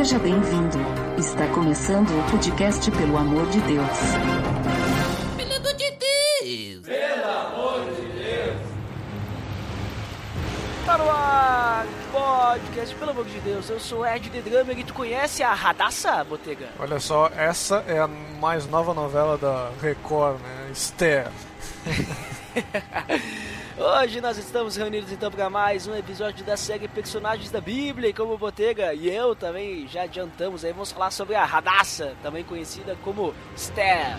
Seja bem-vindo. Está começando o podcast Pelo Amor de Deus. Pelo amor de Deus! Tá no ar, podcast, pelo amor de Deus, eu sou Ed The Drummer e tu conhece a Radassa, Botega? Olha só, essa é a mais nova novela da Record, né? Esther. Hoje nós estamos reunidos então para mais um episódio da série Personagens da Bíblia e como Botega e eu também já adiantamos aí, vamos falar sobre a Radassa, também conhecida como Esther.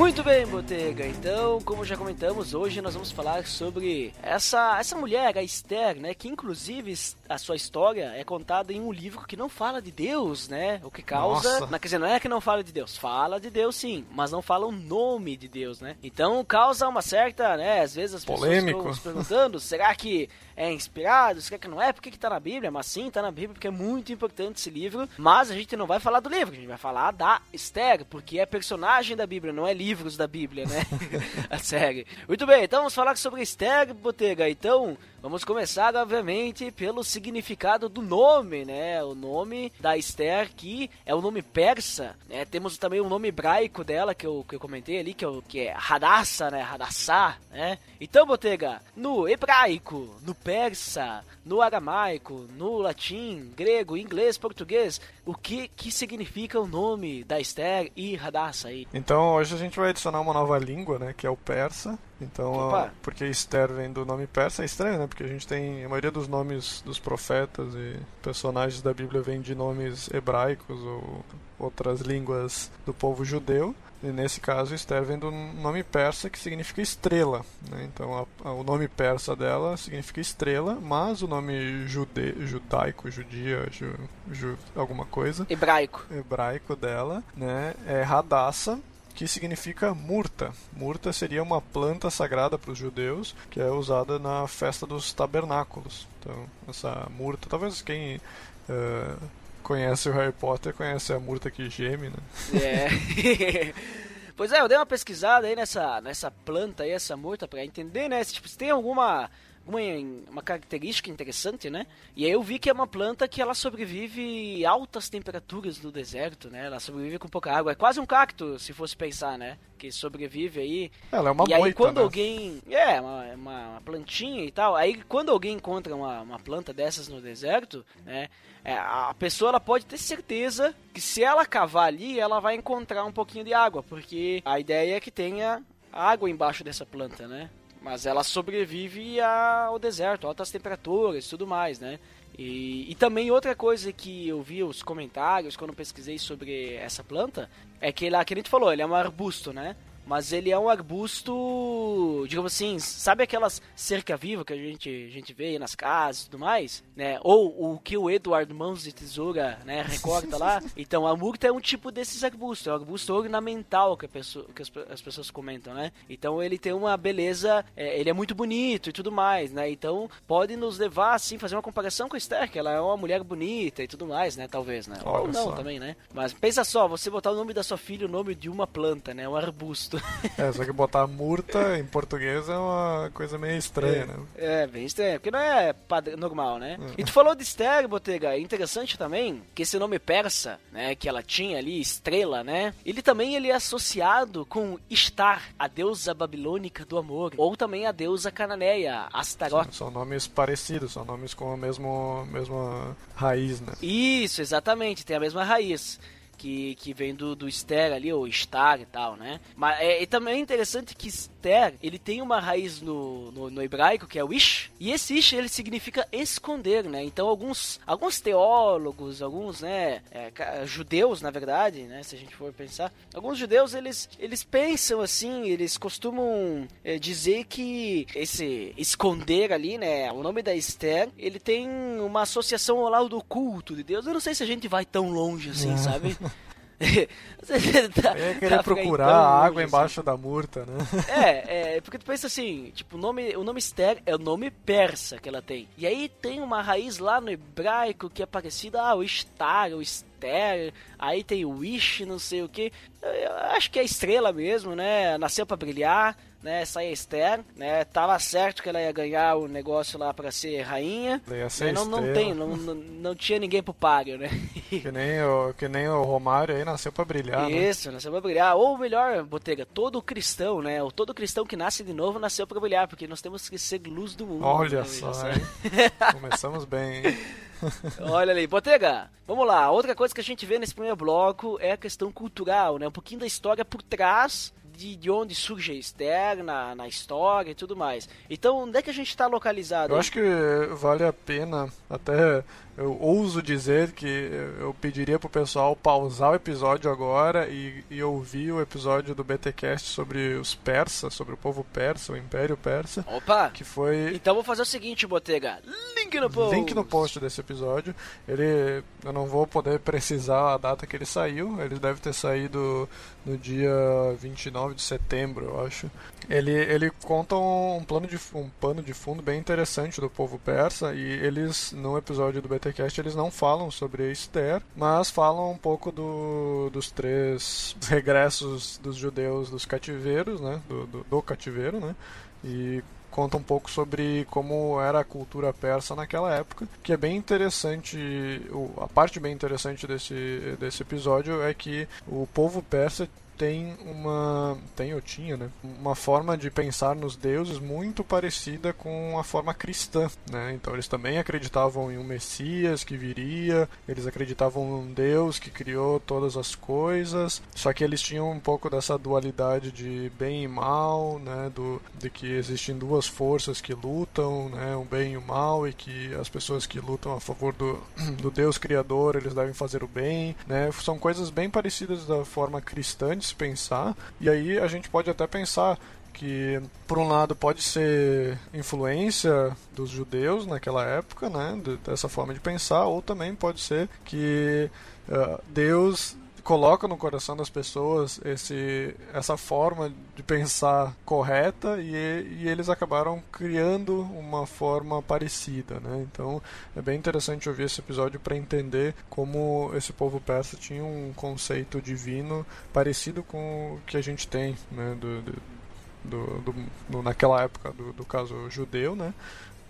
Muito bem, Botega. Então, como já comentamos, hoje nós vamos falar sobre essa, essa mulher, a Esther, né? Que inclusive a sua história é contada em um livro que não fala de Deus, né? O que causa. Nossa. Quer dizer, não é que não fala de Deus, fala de Deus sim, mas não fala o nome de Deus, né? Então causa uma certa, né? Às vezes as pessoas Polêmico. ficam se perguntando: será que é inspirado? Será que não é? Por que, que tá na Bíblia? Mas sim, tá na Bíblia porque é muito importante esse livro. Mas a gente não vai falar do livro, a gente vai falar da Esther, porque é personagem da Bíblia, não é livros da Bíblia, né? a série. Muito bem, então vamos falar sobre Esther, Botega. Então, vamos começar, obviamente, pelo significado do nome, né? O nome da Esther, que é o nome persa, né? Temos também o nome hebraico dela, que eu, que eu comentei ali, que, é que é Hadassah, né? Hadassah, né? Então, Botega, no hebraico, no persa, no aramaico, no latim, grego, inglês, português, o que que significa o nome da Esther e Hadassah? Então hoje a gente vai adicionar uma nova língua, né? Que é o persa. Então, Opa. porque Esther vem do nome persa, é estranho, né? Porque a gente tem. A maioria dos nomes dos profetas e personagens da Bíblia vem de nomes hebraicos ou outras línguas do povo judeu. E nesse caso, Esther vem do nome persa que significa estrela. Né? Então, a- a- o nome persa dela significa estrela, mas o nome jude, judaico, judia, ju, ju- alguma coisa, Hebraico. hebraico dela, né, é Hadassah, que significa murta. Murta seria uma planta sagrada para os judeus, que é usada na festa dos tabernáculos. Então, essa murta, talvez quem eh, conhece o Harry Potter conhece a murta que geme, né? É. pois é, eu dei uma pesquisada aí nessa, nessa planta aí, essa murta, pra entender, né? Se, tipo, se tem alguma, in- uma característica interessante, né? E aí eu vi que é uma planta que ela sobrevive altas temperaturas no deserto, né? Ela sobrevive com pouca água. É quase um cacto, se fosse pensar, né? Que sobrevive aí Ela é uma e aí moita, quando né? alguém. É, uma, uma, uma plantinha e tal. Aí quando alguém encontra uma, uma planta dessas no deserto, né? é, a pessoa ela pode ter certeza que se ela cavar ali, ela vai encontrar um pouquinho de água. Porque a ideia é que tenha água embaixo dessa planta, né? Mas ela sobrevive ao deserto, altas temperaturas e tudo mais, né? E, e também outra coisa que eu vi os comentários quando pesquisei sobre essa planta é que ele, que a gente falou, ele é um arbusto, né? Mas ele é um arbusto, digamos assim, sabe aquelas cerca viva que a gente, a gente vê aí nas casas e tudo mais, né? Ou o que o Eduardo Mãos de Tesoura, né, recorta lá. Então, a murta é um tipo desses arbustos, é um arbusto ornamental que, a pessoa, que as, as pessoas comentam, né? Então, ele tem uma beleza, é, ele é muito bonito e tudo mais, né? Então, pode nos levar, assim, fazer uma comparação com a Esther, que ela é uma mulher bonita e tudo mais, né? Talvez, né? Ou Olha não só. também, né? Mas pensa só, você botar o nome da sua filha, o nome de uma planta, né? Um arbusto. É, só que botar murta em português é uma coisa meio estranha, né? É, bem estranho, porque não é normal, né? E tu falou de Esther, Botega, é interessante também que esse nome persa, né, que ela tinha ali, estrela, né? Ele também ele é associado com Ishtar, a deusa babilônica do amor, ou também a deusa cananeia, Astaroth. São nomes parecidos, são nomes com a mesmo, mesma raiz, né? Isso, exatamente, tem a mesma raiz. Que, que vem do, do Ster ali, ou Star e tal, né? Mas é, e também é interessante que Ster, ele tem uma raiz no, no, no hebraico, que é o Ish, e esse Ish, ele significa esconder, né? Então alguns, alguns teólogos, alguns, né, é, judeus, na verdade, né, se a gente for pensar, alguns judeus, eles, eles pensam assim, eles costumam é, dizer que esse esconder ali, né, o nome da Esther, ele tem uma associação ao lado do culto de Deus. Eu não sei se a gente vai tão longe assim, sabe? Tá- É tá querer ficar procurar a água assim. embaixo da murta, né? É, é, porque tu pensa assim, tipo, o nome, o nome Esther é o nome persa que ela tem. E aí tem uma raiz lá no hebraico que é parecida, ah, o Star, o Esther, aí tem o Wish, não sei o que. Eu acho que é estrela mesmo, né? Nasceu pra brilhar, né? Sai a Esther, né? Tava certo que ela ia ganhar o negócio lá pra ser rainha. Ia ser Né? Não, não tem, não, não, não tinha ninguém pro páreo, né? Que nem, o, que nem o Romário aí nasceu pra brilhar, né? Isso, nasceu pra brilhar. Ou melhor, Botega, todo cristão, né? Ou todo cristão que nasce de novo nasceu pra brilhar, porque nós temos que ser luz do mundo. Olha né? só? Começamos bem, hein? Olha ali, Botega, vamos lá. Outra coisa que a gente vê nesse primeiro bloco é a questão cultural, né? Um pouquinho da história por trás de, de onde surge a Esther na, na história e tudo mais. Então, onde é que a gente está localizado? Eu acho que vale a pena, até eu ouso dizer que eu pediria pro pessoal pausar o episódio agora e, e ouvir o episódio do BTcast sobre os persas, sobre o povo persa, o Império Persa, Opa! que foi Então vou fazer o seguinte, Botega. Link no post. link no post desse episódio. Ele eu não vou poder precisar a data que ele saiu, ele deve ter saído no dia 29 de setembro, eu acho. Ele, ele conta um plano de um pano de fundo bem interessante do povo persa e eles no episódio do BTcast eles não falam sobre Esther, mas falam um pouco do, dos três regressos dos judeus dos cativeiros, né, do, do, do cativeiro, né, e conta um pouco sobre como era a cultura persa naquela época, que é bem interessante, a parte bem interessante desse, desse episódio é que o povo persa tem uma tem ou tinha né uma forma de pensar nos deuses muito parecida com a forma cristã né. Então eles também acreditavam em um messias que viria eles acreditavam em um deus que criou todas as coisas só que eles tinham um pouco dessa dualidade de bem e mal né do de que existem duas forças que lutam né o bem e o mal e que as pessoas que lutam a favor do, do deus criador eles devem fazer o bem né. São coisas bem parecidas da forma cristã de se pensar e aí a gente pode até pensar que por um lado pode ser influência dos judeus naquela época, né, de- dessa forma de pensar, ou também pode ser que ah, Deus coloca no coração das pessoas esse essa forma de pensar correta e, e eles acabaram criando uma forma parecida, né? Então é bem interessante ouvir esse episódio para entender como esse povo persa tinha um conceito divino parecido com o que a gente tem, né, do, do- do, do- naquela época do, do caso judeu, né?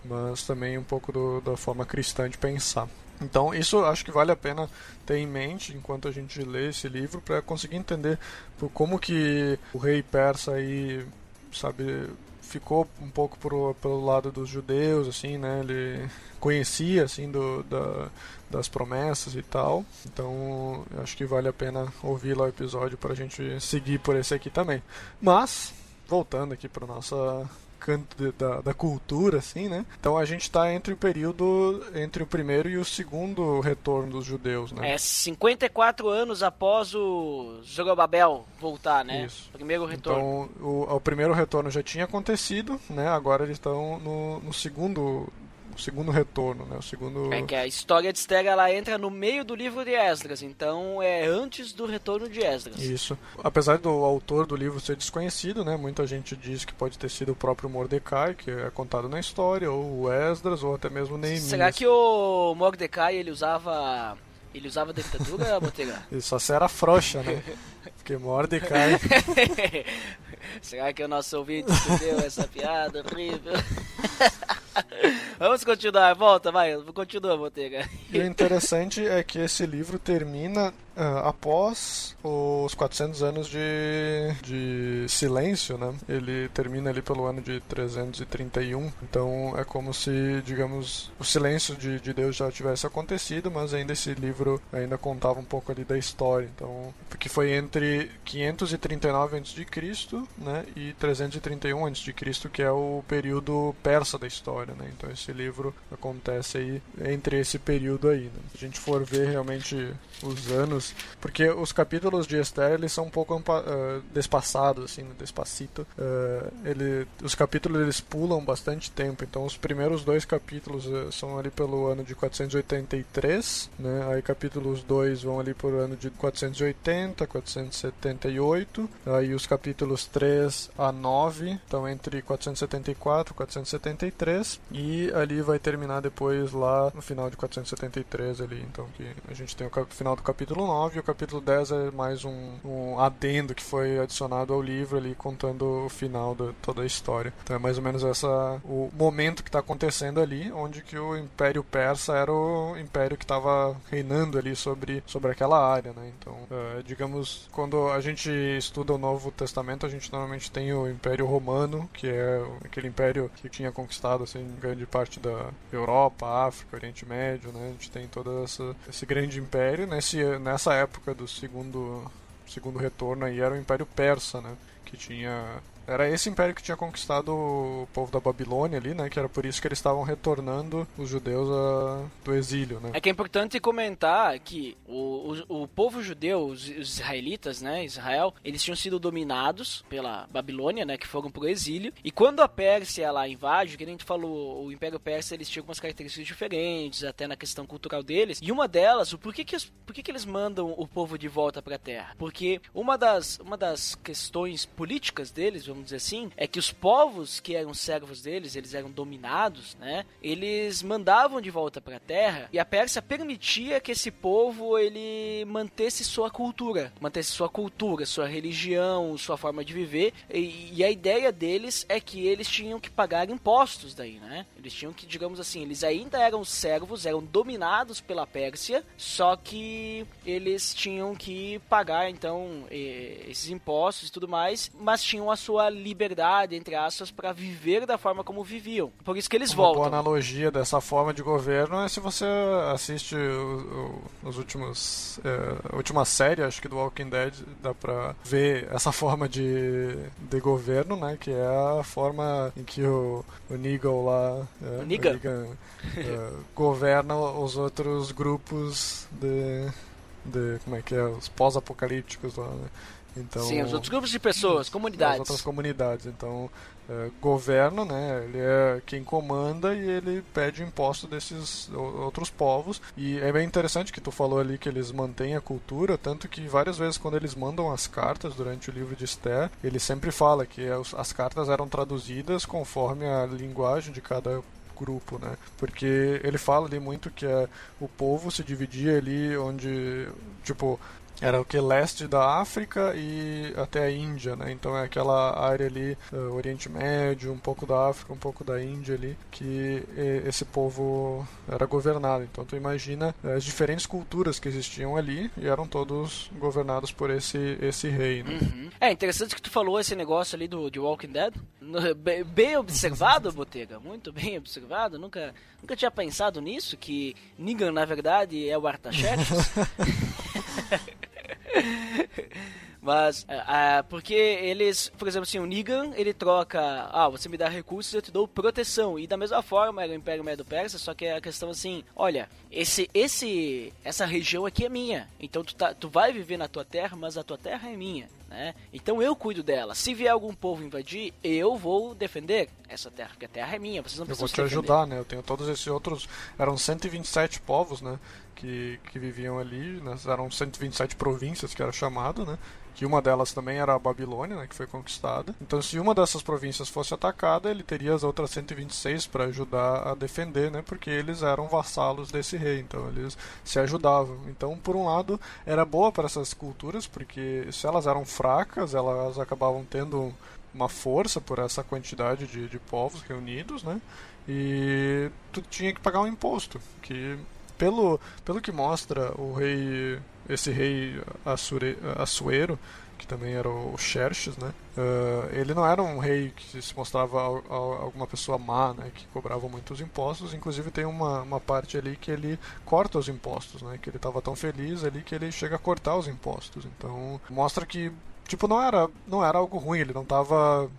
Mas também um pouco do- da forma cristã de pensar. Então isso acho que vale a pena ter em mente enquanto a gente lê esse livro para conseguir entender por como que o rei persa aí sabe ficou um pouco pro, pelo lado dos judeus assim né? Ele conhecia assim do, da, das promessas e tal. Então acho que vale a pena ouvir lá o episódio para a gente seguir por esse aqui também. Mas voltando aqui para nossa canto de- da, da cultura, assim, né? Então a gente está entre o período entre o primeiro e o segundo retorno dos judeus, né? É 54 anos após o Zorobabel voltar, né? Isso. Primeiro retorno. Então o, o primeiro retorno já tinha acontecido, né? Agora eles estão no, no segundo o segundo retorno, né? O segundo É que a história de Esther ela entra no meio do livro de Esdras, então é antes do retorno de Esdras. Isso. Apesar do autor do livro ser desconhecido, né? Muita gente diz que pode ter sido o próprio Mordecai, que é contado na história, ou o Esdras, ou até mesmo Neemias. Será que o Mordecai ele usava ele usava dentadura, Botega? Ele só era frouxa, né? Porque Mordecai Será que o nosso ouvinte entendeu essa piada horrível? Vamos continuar, volta, vai, continua, Botega. E o interessante é que esse livro termina uh, após os 400 anos de, de silêncio, né? Ele termina ali pelo ano de 331. Então é como se, digamos, o silêncio de, de Deus já tivesse acontecido, mas ainda esse livro ainda contava um pouco ali da história. Então, que foi entre 539 a.C., né, e 331 a.C., que é o período persa da história, né? Então esse livro acontece aí entre esse período aí. Né? Se a gente for ver realmente os anos, porque os capítulos de Esther eles são um pouco uh, despassados, assim, né? despacito. Uh, ele, os capítulos eles pulam bastante tempo. Então os primeiros dois capítulos uh, são ali pelo ano de 483, né? Aí capítulos 2 vão ali por ano de 480, 478. Aí os capítulos 3 a 9 estão entre 474 e 473 e ali vai terminar depois lá no final de 473 ali, então que a gente tem o final do capítulo 9 e o capítulo 10 é mais um, um adendo que foi adicionado ao livro ali contando o final de toda a história. Então é mais ou menos essa o momento que está acontecendo ali, onde que o Império Persa era o império que estava reinando ali sobre, sobre aquela área, né? Então, uh, digamos, quando a gente estuda o Novo Testamento, a gente normalmente tem o Império Romano, que é aquele império que tinha conquistado assim grande parte da Europa, África, Oriente Médio, né? A gente tem todo essa, esse grande império. Nesse, nessa época do segundo segundo retorno aí era o Império Persa, né? Que tinha era esse império que tinha conquistado o povo da Babilônia ali, né? Que era por isso que eles estavam retornando os judeus a... do exílio, né? É que é importante comentar que o, o, o povo judeu, os, os, israelitas, né? Israel, eles tinham sido dominados pela Babilônia, né? Que foram pro exílio. E quando a Pérsia ela invade, que a gente falou, o Império Persa eles tinham algumas características diferentes, até na questão cultural deles. E uma delas, o por que os, por que, eles mandam o povo de volta para a terra? Porque uma das, uma das questões políticas deles, vamos vamos dizer assim, é que os povos que eram servos deles, eles eram dominados, né? Eles mandavam de volta para a terra e a Pérsia permitia que esse povo ele mantesse sua cultura, mantesse sua cultura, sua religião, sua forma de viver. E, e a ideia deles é que eles tinham que pagar impostos daí, né? Eles tinham que, digamos assim, eles ainda eram servos, eram dominados pela Pérsia, só que eles tinham que pagar então esses impostos e tudo mais, mas tinham a sua liberdade, entre aspas, para viver da forma como viviam. Por isso que eles Uma voltam. Uma analogia dessa forma de governo é se você assiste o, o, os últimos. É, a última série, acho que do Walking Dead, dá pra ver essa forma de, de governo, né? Que é a forma em que o, o Negan lá. É, Negan. Negan é, governa os outros grupos de. de como é que é? Os pós-apocalípticos lá, né? Então, Sim, os outros grupos de pessoas, comunidades. As outras comunidades. Então, é, governo, né? Ele é quem comanda e ele pede imposto desses outros povos. E é bem interessante que tu falou ali que eles mantêm a cultura, tanto que várias vezes quando eles mandam as cartas durante o livro de Esther, ele sempre fala que as cartas eram traduzidas conforme a linguagem de cada grupo, né? Porque ele fala ali muito que é, o povo se dividia ali onde, tipo, era o que leste da África e até a Índia, né? Então é aquela área ali, uh, Oriente Médio, um pouco da África, um pouco da Índia ali, que esse povo era governado. Então tu imagina eh, as diferentes culturas que existiam ali e eram todos governados por esse esse rei. Né? Uhum. É interessante que tu falou esse negócio ali do de Walking Dead, bem observado, Botega, muito bem observado. Nunca nunca tinha pensado nisso que Negan na verdade é o Artaxerxes. Mas, uh, porque eles, por exemplo, assim, o Negan, ele troca, ah, você me dá recursos, eu te dou proteção. E da mesma forma era o Império Medo-Persa, só que é a questão assim, olha, esse, esse, essa região aqui é minha. Então tu, tá, tu vai viver na tua terra, mas a tua terra é minha. Né? Então eu cuido dela. Se vier algum povo invadir, eu vou defender essa terra, porque a terra é minha. Vocês não precisam Eu vou te ajudar, né? Eu tenho todos esses outros. Eram 127 povos, né? Que, que viviam ali. Né? Eram 127 províncias que era chamado, né? que uma delas também era a Babilônia, né, que foi conquistada. Então, se uma dessas províncias fosse atacada, ele teria as outras 126 para ajudar a defender, né, porque eles eram vassalos desse rei, então eles se ajudavam. Então, por um lado, era boa para essas culturas, porque se elas eram fracas, elas acabavam tendo uma força por essa quantidade de, de povos reunidos, né? E tu tinha que pagar um imposto, que pelo, pelo que mostra o rei esse rei Assure, Assuero, que também era o Xerxes, né? Uh, ele não era um rei que se mostrava alguma pessoa má, né? Que cobrava muitos impostos. Inclusive tem uma, uma parte ali que ele corta os impostos, né? Que ele estava tão feliz ali que ele chega a cortar os impostos. Então mostra que tipo não era não era algo ruim. Ele não estava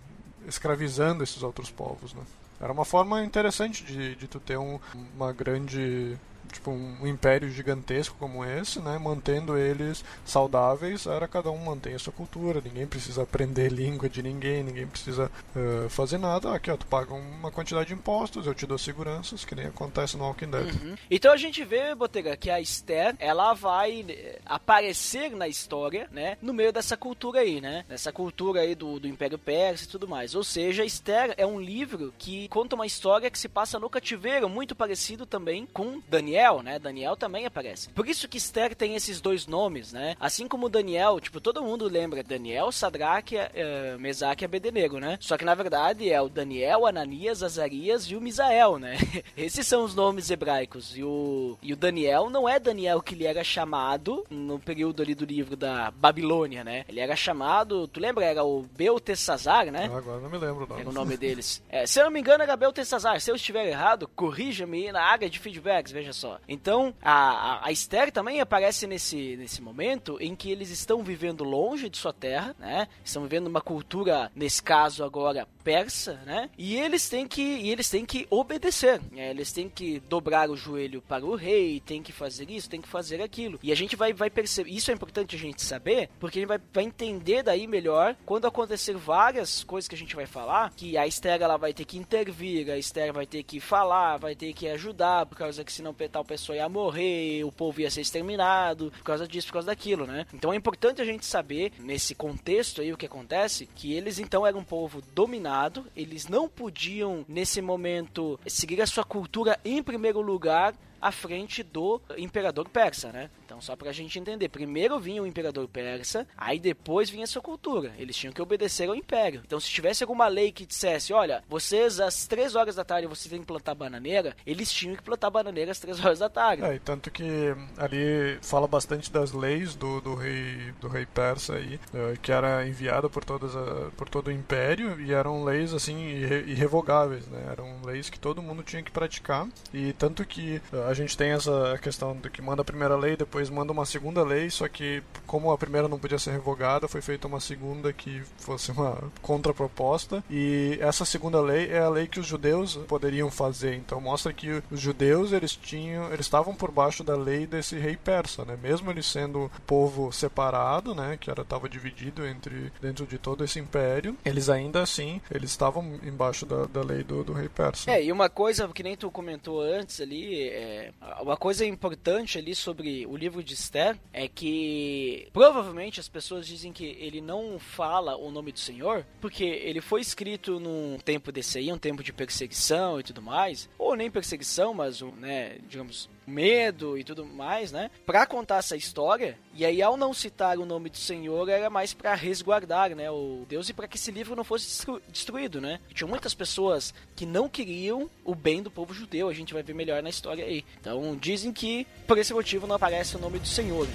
escravizando esses outros povos, né? Era uma forma interessante de, de tu ter um, uma grande tipo um império gigantesco como esse, né, mantendo eles saudáveis, era cada um mantém a sua cultura, ninguém precisa aprender língua de ninguém, ninguém precisa uh, fazer nada. Aqui, ó, tu paga uma quantidade de impostos, eu te dou seguranças, que nem acontece no Walking Dead. Uhum. Então a gente vê, Botega, que a Esther, ela vai eh, aparecer na história, né, no meio dessa cultura aí, né, nessa cultura aí do, do Império Persa e tudo mais. Ou seja, Esther é um livro que conta uma história que se passa no cativeiro, muito parecido também com Daniel Daniel, né? Daniel também aparece. Por isso que Esther tem esses dois nomes, né? Assim como Daniel, tipo, todo mundo lembra Daniel, Sadraque, uh, Mesaque e Abednego, né? Só que na verdade é o Daniel, Ananias, Azarias e o Misael, né? Esses são os nomes hebraicos. E o, e o Daniel não é Daniel que ele era chamado no período ali do livro da Babilônia, né? Ele era chamado, tu lembra? Era o Beltesazar, né? Ah, agora não me lembro não. Era o nome deles. É, se eu não me engano era Beltesazar. Se eu estiver errado, corrija-me na área de feedbacks, veja só. Então, a, a, a Esther também aparece nesse, nesse momento em que eles estão vivendo longe de sua terra, né? Estão vivendo uma cultura, nesse caso agora, persa, né? E eles têm que, e eles têm que obedecer. Né? Eles têm que dobrar o joelho para o rei, tem que fazer isso, tem que fazer aquilo. E a gente vai, vai perceber, isso é importante a gente saber, porque a gente vai, vai entender daí melhor quando acontecer várias coisas que a gente vai falar, que a Esther ela vai ter que intervir, a Esther vai ter que falar, vai ter que ajudar, por causa que senão tal pessoa ia morrer, o povo ia ser exterminado, por causa disso, por causa daquilo, né? Então é importante a gente saber, nesse contexto aí, o que acontece, que eles então eram um povo dominado, eles não podiam, nesse momento, seguir a sua cultura em primeiro lugar à frente do imperador persa, né? Só pra gente entender, primeiro vinha o imperador persa, aí depois vinha sua cultura. Eles tinham que obedecer ao império. Então, se tivesse alguma lei que dissesse, olha, vocês às 3 horas da tarde vocês têm que plantar bananeira, eles tinham que plantar bananeira às 3 horas da tarde. É, e tanto que ali fala bastante das leis do, do rei do rei persa aí, eh, que era enviada por todas a, por todo o império e eram leis assim irre, irrevogáveis, né? Eram leis que todo mundo tinha que praticar e tanto que eh, a gente tem essa questão de que manda a primeira lei, depois manda uma segunda lei, só que como a primeira não podia ser revogada, foi feita uma segunda que fosse uma contraproposta. E essa segunda lei é a lei que os judeus poderiam fazer. Então mostra que os judeus eles tinham, eles estavam por baixo da lei desse rei persa, né? Mesmo ele sendo povo separado, né, que era estava dividido entre dentro de todo esse império, eles ainda assim, eles estavam embaixo da, da lei do, do rei persa. É, e uma coisa que nem tu comentou antes ali, é, uma coisa importante ali sobre o livro de Esther é que provavelmente as pessoas dizem que ele não fala o nome do Senhor porque ele foi escrito num tempo desse aí, um tempo de perseguição e tudo mais, ou nem perseguição, mas, né, digamos, medo e tudo mais, né? Para contar essa história. E aí, ao não citar o nome do Senhor, era mais para resguardar, né, o Deus e para que esse livro não fosse destru destruído, né? E tinha muitas pessoas que não queriam o bem do povo judeu. A gente vai ver melhor na história aí. Então, dizem que por esse motivo não aparece o nome do Senhor.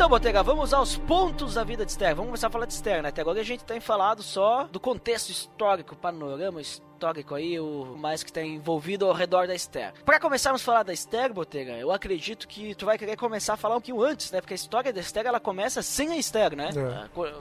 Então, Botega, vamos aos pontos da vida de Esther. Vamos começar a falar de Esther, né? Até agora a gente tem falado só do contexto histórico, panorama histórico aí, o mais que está envolvido ao redor da Esther. Para começarmos a falar da Esther, Botega, eu acredito que tu vai querer começar a falar um pouquinho antes, né? Porque a história da Esther, ela começa sem a Esther, né?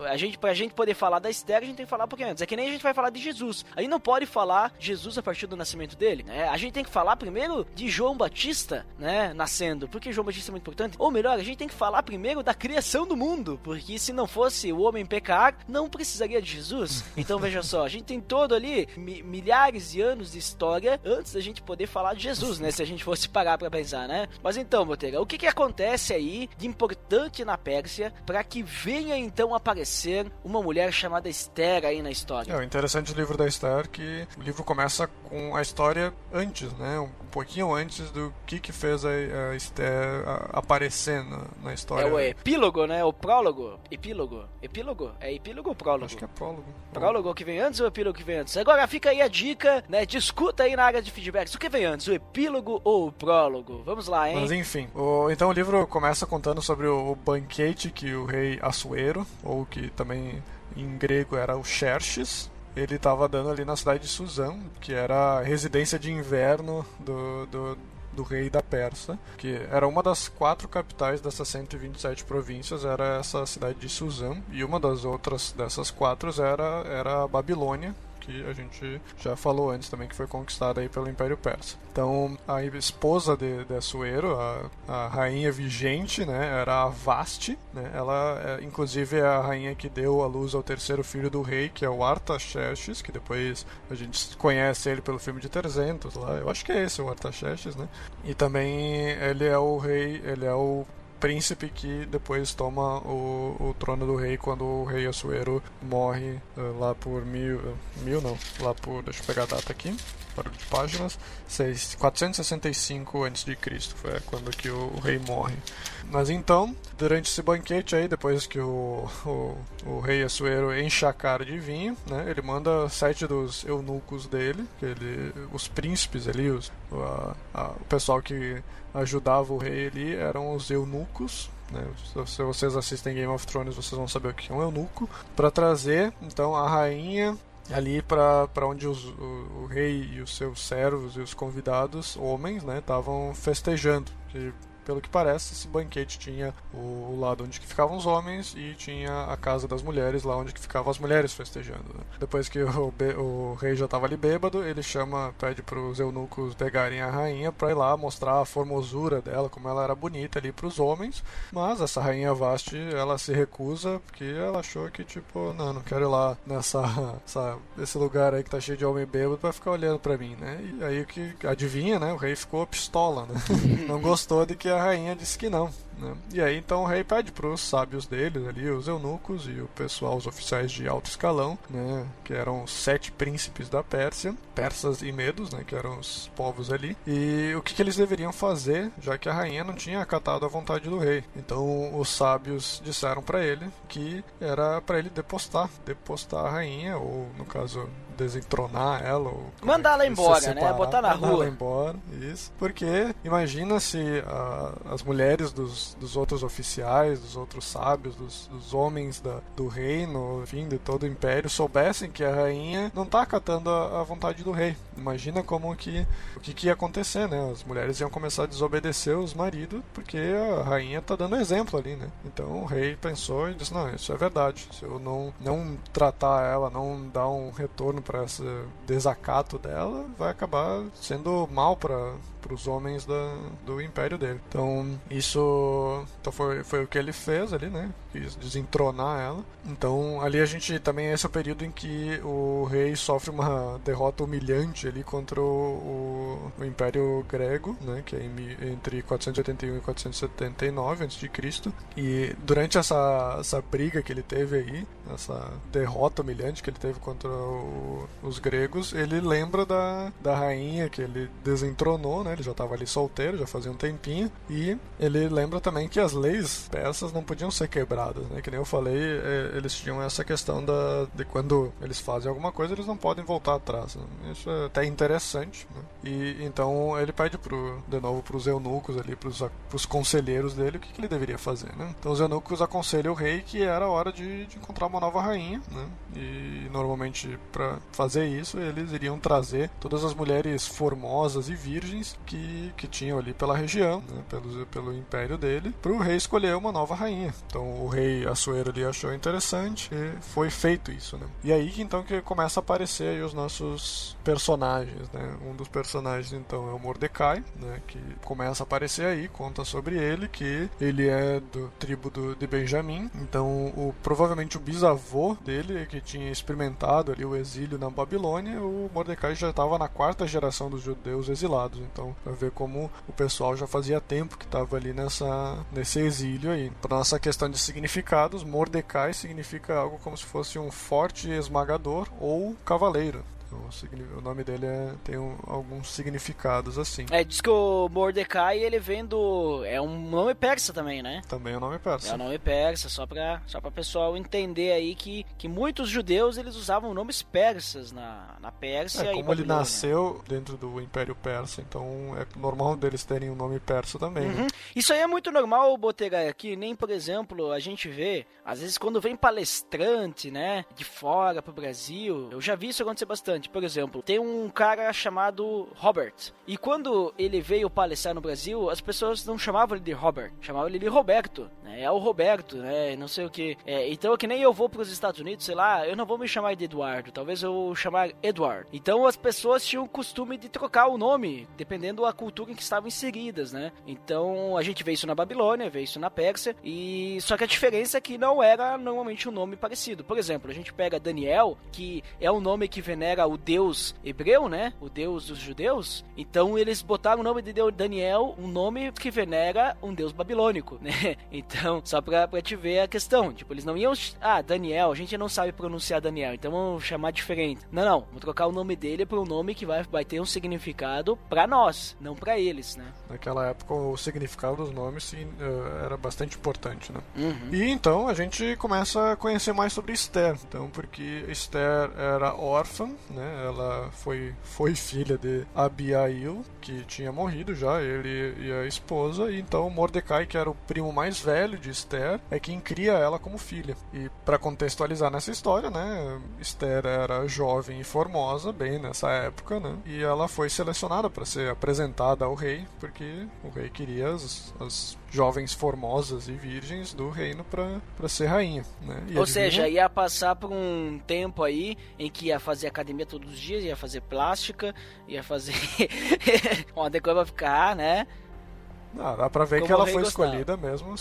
É. A gente, pra gente poder falar da Esther, a gente tem que falar um pouquinho antes. É que nem a gente vai falar de Jesus. A gente não pode falar Jesus a partir do nascimento dele, né? A gente tem que falar primeiro de João Batista, né? Nascendo. Porque João Batista é muito importante. Ou melhor, a gente tem que falar primeiro da criação do mundo. Porque se não fosse o homem pecar, não precisaria de Jesus. Então veja só, a gente tem todo ali milhares milhares de anos de história antes da gente poder falar de Jesus, né? Se a gente fosse parar para pensar, né? Mas então, Botega, o que que acontece aí de importante na Pérsia para que venha então aparecer uma mulher chamada Esther aí na história? É, o interessante do livro da Esther é que o livro começa com a história antes, né? pouquinho antes do que que fez a, a Esther aparecer na, na história. É o epílogo, né? O prólogo. Epílogo. Epílogo? É epílogo ou prólogo? Acho que é prólogo. Prólogo que vem antes ou epílogo que vem antes? Agora fica aí a dica, né? Discuta aí na área de feedbacks. O que vem antes, o epílogo ou o prólogo? Vamos lá, hein? Mas enfim, o, então o livro começa contando sobre o, banquete que o rei Assuero, ou que também em grego era o Xerxes, ele estava dando ali na cidade de Suzão, que era a residência de inverno do, do, do, rei da Pérsia, que era uma das quatro capitais dessas 127 províncias, era essa cidade de Suzão, e uma das outras dessas quatro era, era a Babilônia, que a gente já falou antes também, que foi conquistada aí pelo Império Persa. Então, a esposa de, de a, a rainha vigente, né, era a Vasti, né, ela é, inclusive é a rainha que deu à luz ao terceiro filho do rei, que é o Artaxerxes, que depois a gente conhece ele pelo filme de 300 lá, eu acho que é esse o Artaxerxes, né, e também ele é o rei, ele é o príncipe que depois toma o, o trono do rei quando o rei Assuero morre uh, lá por mil, uh, mil não, lá por, deixa eu pegar a data aqui, de páginas, 6, 465 a.C. foi quando que o, o, rei morre. Mas então, durante esse banquete aí, depois que o, o, o rei Assuero enche a cara de vinho, né, ele manda sete dos eunucos dele, ele, os príncipes ali, os, a, a, o pessoal que ajudava o rei ali eram os eunucos. Né? Se vocês assistem Game of Thrones, vocês vão saber o que é um eunuco. Para trazer então a rainha ali para onde os, o, o, rei e os seus servos e os convidados homens estavam né, festejando. Que pelo que parece, esse banquete tinha o, lado onde ficavam os homens e tinha a casa das mulheres, lá onde ficavam as mulheres festejando. Né? Depois que o, o, rei já estava ali bêbado, ele chama, pede para os eunucos pegarem a rainha para ir lá mostrar a formosura dela, como ela era bonita ali para os homens. Mas essa rainha Vasti, ela se recusa porque ela achou que tipo, não, não quero ir lá nessa, essa, esse lugar aí que tá cheio de homem bêbado para ficar olhando para mim, né? E aí que adivinha, né? O rei ficou pistola, né? Não gostou de que a rainha disse que não. Né? E aí então o rei pede para os sábios deles ali, os eunucos e o pessoal, os oficiais de alto escalão, né, que eram sete príncipes da Pérsia, persas e medos, né, que eram os povos ali, e o que, que eles deveriam fazer, já que a rainha não tinha acatado a vontade do rei. Então os sábios disseram para ele que era para ele depostar, depostar a rainha, ou no caso desentronar ela ou mandar ela embora, né? Botar na rua. ela embora, isso. Porque imagina se uh, as mulheres dos, dos outros oficiais, dos outros sábios, dos, dos homens da, do reino, enfim, de todo o império, soubessem que a rainha não está acatando a, a, vontade do rei. Imagina como que o que, que, ia acontecer, né? As mulheres iam começar a desobedecer os maridos porque a rainha está dando exemplo ali, né? Então o rei pensou e disse: não, isso é verdade. Se eu não não tratar ela, não dar um retorno para esse desacato dela, vai acabar sendo mal para os homens da, do império dele. Então, isso então foi, foi o que ele fez ali, né? Quis desentronar ela. Então, ali a gente também esse é o período em que o rei sofre uma derrota humilhante ali contra o, o, o Império Grego, né? Que é em, entre 481 e 479 a.C. E durante essa, essa briga que ele teve aí, essa derrota humilhante que ele teve contra o, os gregos, ele lembra da, da rainha que ele desentronou, né? Ele já estava ali solteiro, já fazia um tempinho. E ele lembra também que as leis persas não podiam ser quebradas, né? Que nem eu falei, é, eles tinham essa questão da, de quando eles fazem alguma coisa, eles não podem voltar atrás. Né? Isso é até interessante, né? E então ele pede pro, de novo para os eunucos ali, para os conselheiros dele, o que, que, ele deveria fazer, né? Então os eunucos aconselham o rei que era hora de, de encontrar uma nova rainha, né? E normalmente para fazer isso eles iriam trazer todas as mulheres formosas e virgens que, que tinham ali pela região, né, pelo, pelo império dele, para o rei escolher uma nova rainha. Então o rei Assuero ali achou interessante e foi feito isso. Né? E aí então que começa a aparecer aí os nossos personagens. Né? Um dos personagens então é o Mordecai, né, que começa a aparecer aí, conta sobre ele, que ele é do tribo do, de Benjamim, então o, provavelmente o bisavô dele, que tinha experimentado ali o exílio na Babilônia, o Mordecai já estava na quarta geração dos judeus exilados. Então para ver como o pessoal já fazia tempo que estava ali nessa nesse exílio aí. Para nossa questão de significados, Mordecai significa algo como se fosse um forte esmagador ou cavaleiro. O nome dele é- tem um- alguns significados assim. É, diz que o Mordecai, ele vem do... É um nome persa também, né? Também é o nome É persa. o nome persa, só pra, só pra pessoal entender aí que, que muitos judeus, eles usavam nomes persas na, na Pérsia É, como ele nasceu dentro do Império Persa, então é normal deles terem um nome persa também. né? Uhum. Isso aí é muito normal, Botega, aqui nem, por exemplo, a gente vê, às vezes quando vem palestrante, né, de fora pro Brasil, eu já vi isso acontecer bastante. Por exemplo, tem um cara chamado Robert, e quando ele veio palestrar no Brasil, as pessoas não chamavam ele de Robert, chamavam ele de Roberto, né, é o Roberto, né, não sei o que. então, que nem eu vou pros Estados Unidos, sei lá, eu não vou me chamar de Eduardo, talvez eu vou chamar Edward. Então, as pessoas tinham o costume de trocar o nome, dependendo da cultura em que estavam inseridas, né? Então, a gente vê isso na Babilônia, vê isso na Pérsia, e só que a diferença é que não era normalmente um nome parecido. Por exemplo, a gente pega Daniel, que é um nome que venera o deus hebreu, né? O deus dos judeus. Então, eles botaram o nome de Deus Daniel, um nome que venera um deus babilônico, né? Então, só pra, pra te ver a questão. Tipo, eles não iam. Ah, Daniel, a gente não sabe pronunciar Daniel, então vamos chamar diferente. Não, não. Vamos trocar o nome dele por um nome que vai, vai ter um significado pra nós, não pra eles, né? Naquela época, o significado dos nomes sim, eh, era bastante importante, né? Uhum. E então a gente começa a conhecer mais sobre Esther. Então, porque Esther era órfã, né? Ela foi, foi filha de Abiail, que tinha morrido já, ele e a esposa. E então Mordecai, que era o primo mais velho de Esther, é quem cria ela como filha. E para contextualizar nessa história, né? Esther era jovem e formosa, bem nessa época, né? E ela foi selecionada para ser apresentada ao rei, porque o rei queria as, as jovens formosas e virgens do reino para ser rainha, né? Ou adivinha? seja, ia passar por um tempo aí em que ia fazer academia todos os dias, ia fazer plástica, ia fazer uma decoração pra ficar, né? Ah, dá pra ver Como que ela foi gostava. escolhida mesmo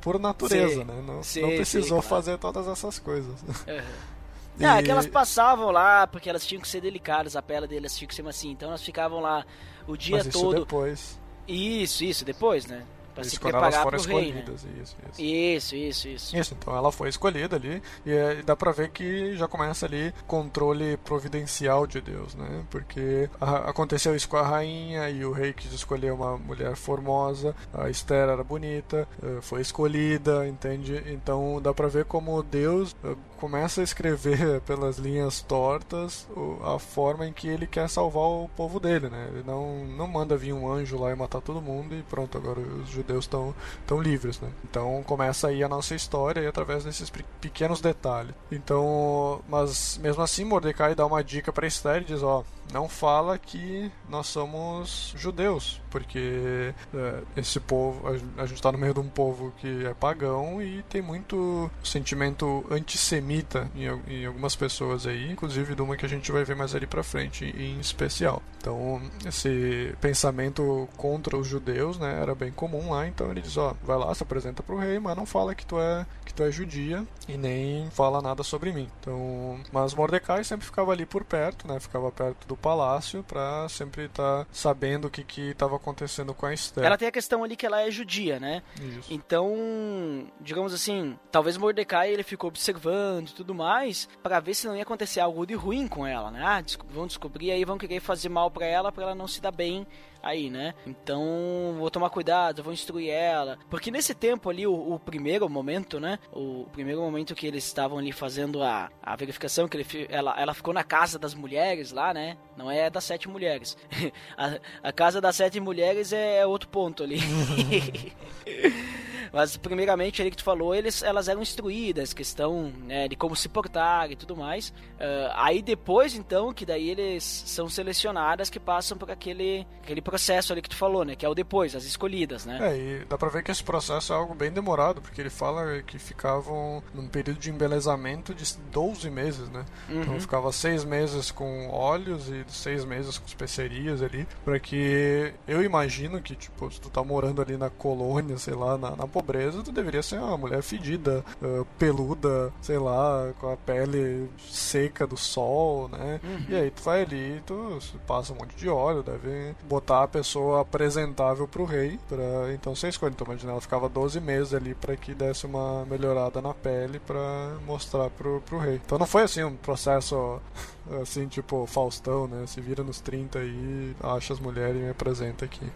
por natureza, Sim, né? Não, sim, não sim, precisou claro. fazer todas essas coisas. Uhum. E- que elas passavam lá porque elas tinham que ser delicadas, a pele delas tinha que ser assim, então elas ficavam lá o dia Mas isso todo. depois. Isso, isso, depois, né? Pra Isso se quando elas foram pro rei, né? escolhidas. Isso, isso. Isso, isso, isso. Isso, então ela foi escolhida ali e é, dá pra ver que já começa ali controle providencial de Deus, né? Porque a- aconteceu isso com a rainha e o rei quis escolher uma mulher formosa, a Esther era bonita, eh, foi escolhida, entende? Então dá pra ver como Deus eh, começa a escrever pelas linhas tortas a forma em que ele quer salvar o povo dele, né? Ele não, não manda vir um anjo lá e matar todo mundo e pronto, agora os judeus estão tão livres, né? Então começa aí a nossa história e através desses pe- pequenos detalhes. Então, mas mesmo assim Mordecai dá uma dica para Esther e diz, ó, não fala que nós somos judeus, porque é, esse povo, a, gente está no meio de um povo que é pagão e tem muito sentimento antissemita em, em algumas pessoas aí, inclusive de uma que a gente vai ver mais ali para frente em especial. Então, esse pensamento contra os judeus, né, era bem comum lá, então ele diz, ó, vai lá, se apresenta pro rei, mas não fala que tu é que tu é judia e nem fala nada sobre mim. Então, mas Mordecai sempre ficava ali por perto, né, ficava perto do palácio para sempre estar sabendo o que que estava acontecendo com a Esther. Ela tem a questão ali que ela é judia, né? Isso. Então, digamos assim, talvez Mordecai ele ficou observando e tudo mais pra ver se não ia acontecer algo de ruim com ela, né? Ah, vão descobrir aí, vão querer fazer mal pra ela pra ela não se dar bem aí, né? Então, vou tomar cuidado, vou instruir ela. Porque nesse tempo ali, o, o primeiro momento, né? O primeiro momento que eles estavam ali fazendo a, a verificação, que ele, ela, ela ficou na casa das mulheres lá, né? Não é das sete mulheres. a, a casa das sete mulheres é outro ponto ali. Mas primeiramente ali que tu falou, eles, elas eram instruídas, questão né, de como se portar e tudo mais. Ah, aí depois, então, que daí eles são selecionadas que passam por aquele, aquele processo ali que tu falou, né? Que é o depois, as escolhidas, né? É, e dá pra ver que esse processo é algo bem demorado, porque ele fala que ficavam num período de embelezamento de 12 meses, né? Então ficava seis meses com óleos e seis meses com especiarias ali, para que eu imagino que, tipo, se tu tá morando ali na colônia, sei lá, na, na pobreza, tu deveria ser uma mulher fedida, uh, peluda, sei lá, com a pele seca do sol, né? Uhum. E aí tu vai ali, tu passa um monte de óleo, deve botar a pessoa apresentável pro rei, pra... então você escolhe. Então imagina, ela ficava 12 meses ali para que desse uma melhorada na pele para mostrar pro, pro rei. Então não foi assim um processo assim, tipo Faustão, né? Se vira nos 30 e acha as mulheres e me apresenta aqui.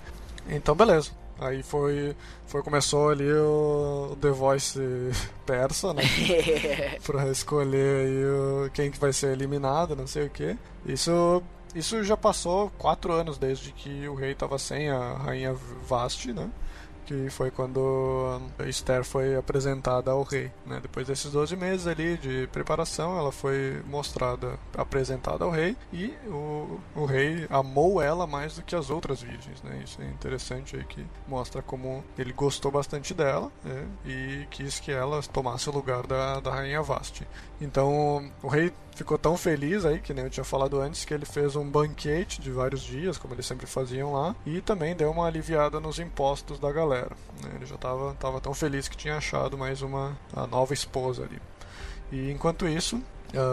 Então beleza. Aí foi, foi começou ali o, o The Voice persa, né? pra escolher aí o, quem que vai ser eliminado, não sei o que. Isso, isso já passou quatro anos desde que o rei tava sem a rainha Vasti, né? Que foi quando Esther foi apresentada ao rei. Né? Depois desses 12 meses ali de preparação, ela foi mostrada, apresentada ao rei, e o, o rei amou ela mais do que as outras virgens. Né? Isso é interessante aí que mostra como ele gostou bastante dela né? e quis que ela tomasse o lugar da, da rainha Vasti. Então o rei ficou tão feliz aí, que nem eu tinha falado antes, que ele fez um banquete de vários dias, como eles sempre faziam lá, e também deu uma aliviada nos impostos da galera. Né? Ele já estava tava tão feliz que tinha achado mais uma nova esposa ali. E enquanto isso,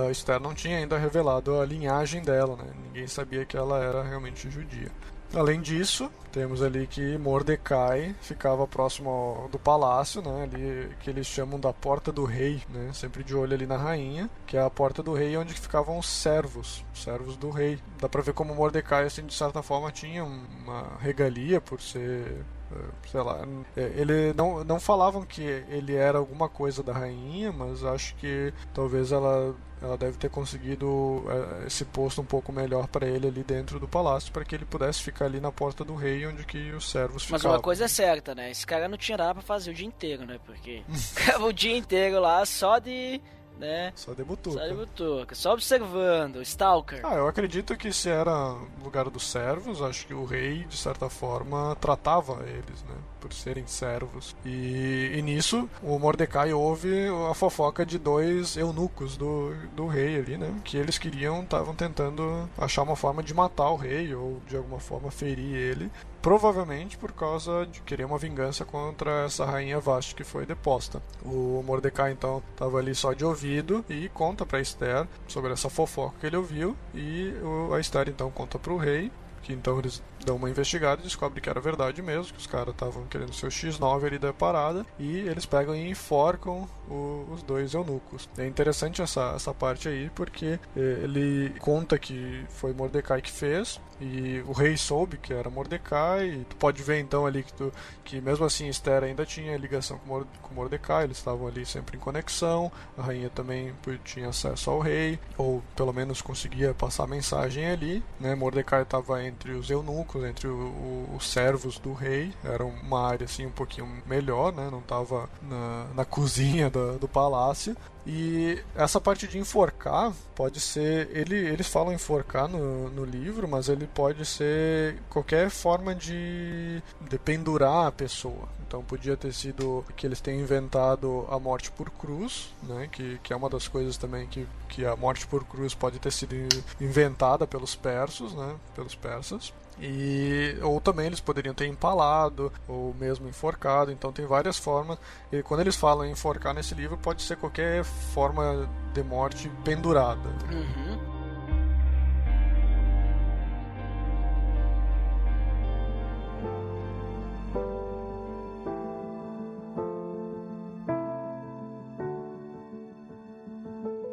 Esther não tinha ainda revelado a linhagem dela, né? ninguém sabia que ela era realmente judia. Além disso, temos ali que Mordecai ficava próximo do palácio, né, ali que eles chamam da porta do rei, né, sempre de olho ali na rainha, que é a porta do rei onde ficavam os servos, os servos do rei. Dá pra ver como Mordecai, assim, de certa forma, tinha uma regalia por ser eh, sei lá, eh, ele não, não falavam que ele era alguma coisa da rainha, mas acho que talvez ela ela deve ter conseguido uh, esse posto um pouco melhor para ele ali dentro do palácio, para que ele pudesse ficar ali na porta do rei, onde que os servos Mas ficavam. uma coisa é certa, né? Esse cara não tinha nada para fazer o dia inteiro, né? Porque ficava o dia inteiro lá só de né? Só debutou. Só debutou, só observando, Stalker. Ah, eu acredito que se era lugar dos servos, acho que o rei, de certa forma, tratava eles, né? Por serem servos. E, e nisso, o Mordecai ouve a fofoca de dois eunucos do, do rei ali, né? Que eles queriam, estavam tentando achar uma forma de matar o rei ou de alguma forma ferir ele provavelmente por causa de querer uma vingança contra essa rainha Vashti que foi deposta. O Mordecai então estava ali só de ouvido e conta para Esther sobre essa fofoca que ele ouviu e a Esther então conta para o rei que então eles dão uma investigada e descobrem que era verdade mesmo, que os caras estavam querendo ser o X9 ali da parada, e eles pegam e enforcam o, os dois eunucos. É interessante essa, essa parte aí, porque eh, ele conta que foi Mordecai que fez, e o rei soube que era Mordecai, e tu pode ver então ali que, tu, que mesmo assim Esther ainda tinha ligação com, com Mordecai, eles estavam ali sempre em conexão, a rainha também tinha acesso ao rei, ou pelo menos conseguia passar mensagem ali, né? Mordecai estava entre os eunucos, entre o, o, os servos do rei, era uma área assim um pouquinho melhor, né? Não estava na, na cozinha do, do palácio, e essa parte de enforcar pode ser. Ele, eles falam enforcar no, no livro, mas ele pode ser qualquer forma de, de pendurar a pessoa. Então podia ter sido que eles tenham inventado a morte por cruz, né? que, que é uma das coisas também que, que a morte por cruz pode ter sido inventada pelos persos, né? pelos persas. E, ou também eles poderiam ter empalado, ou mesmo enforcado, então tem várias formas. E quando eles falam em enforcar nesse livro, pode ser qualquer forma de morte pendurada. Uhum.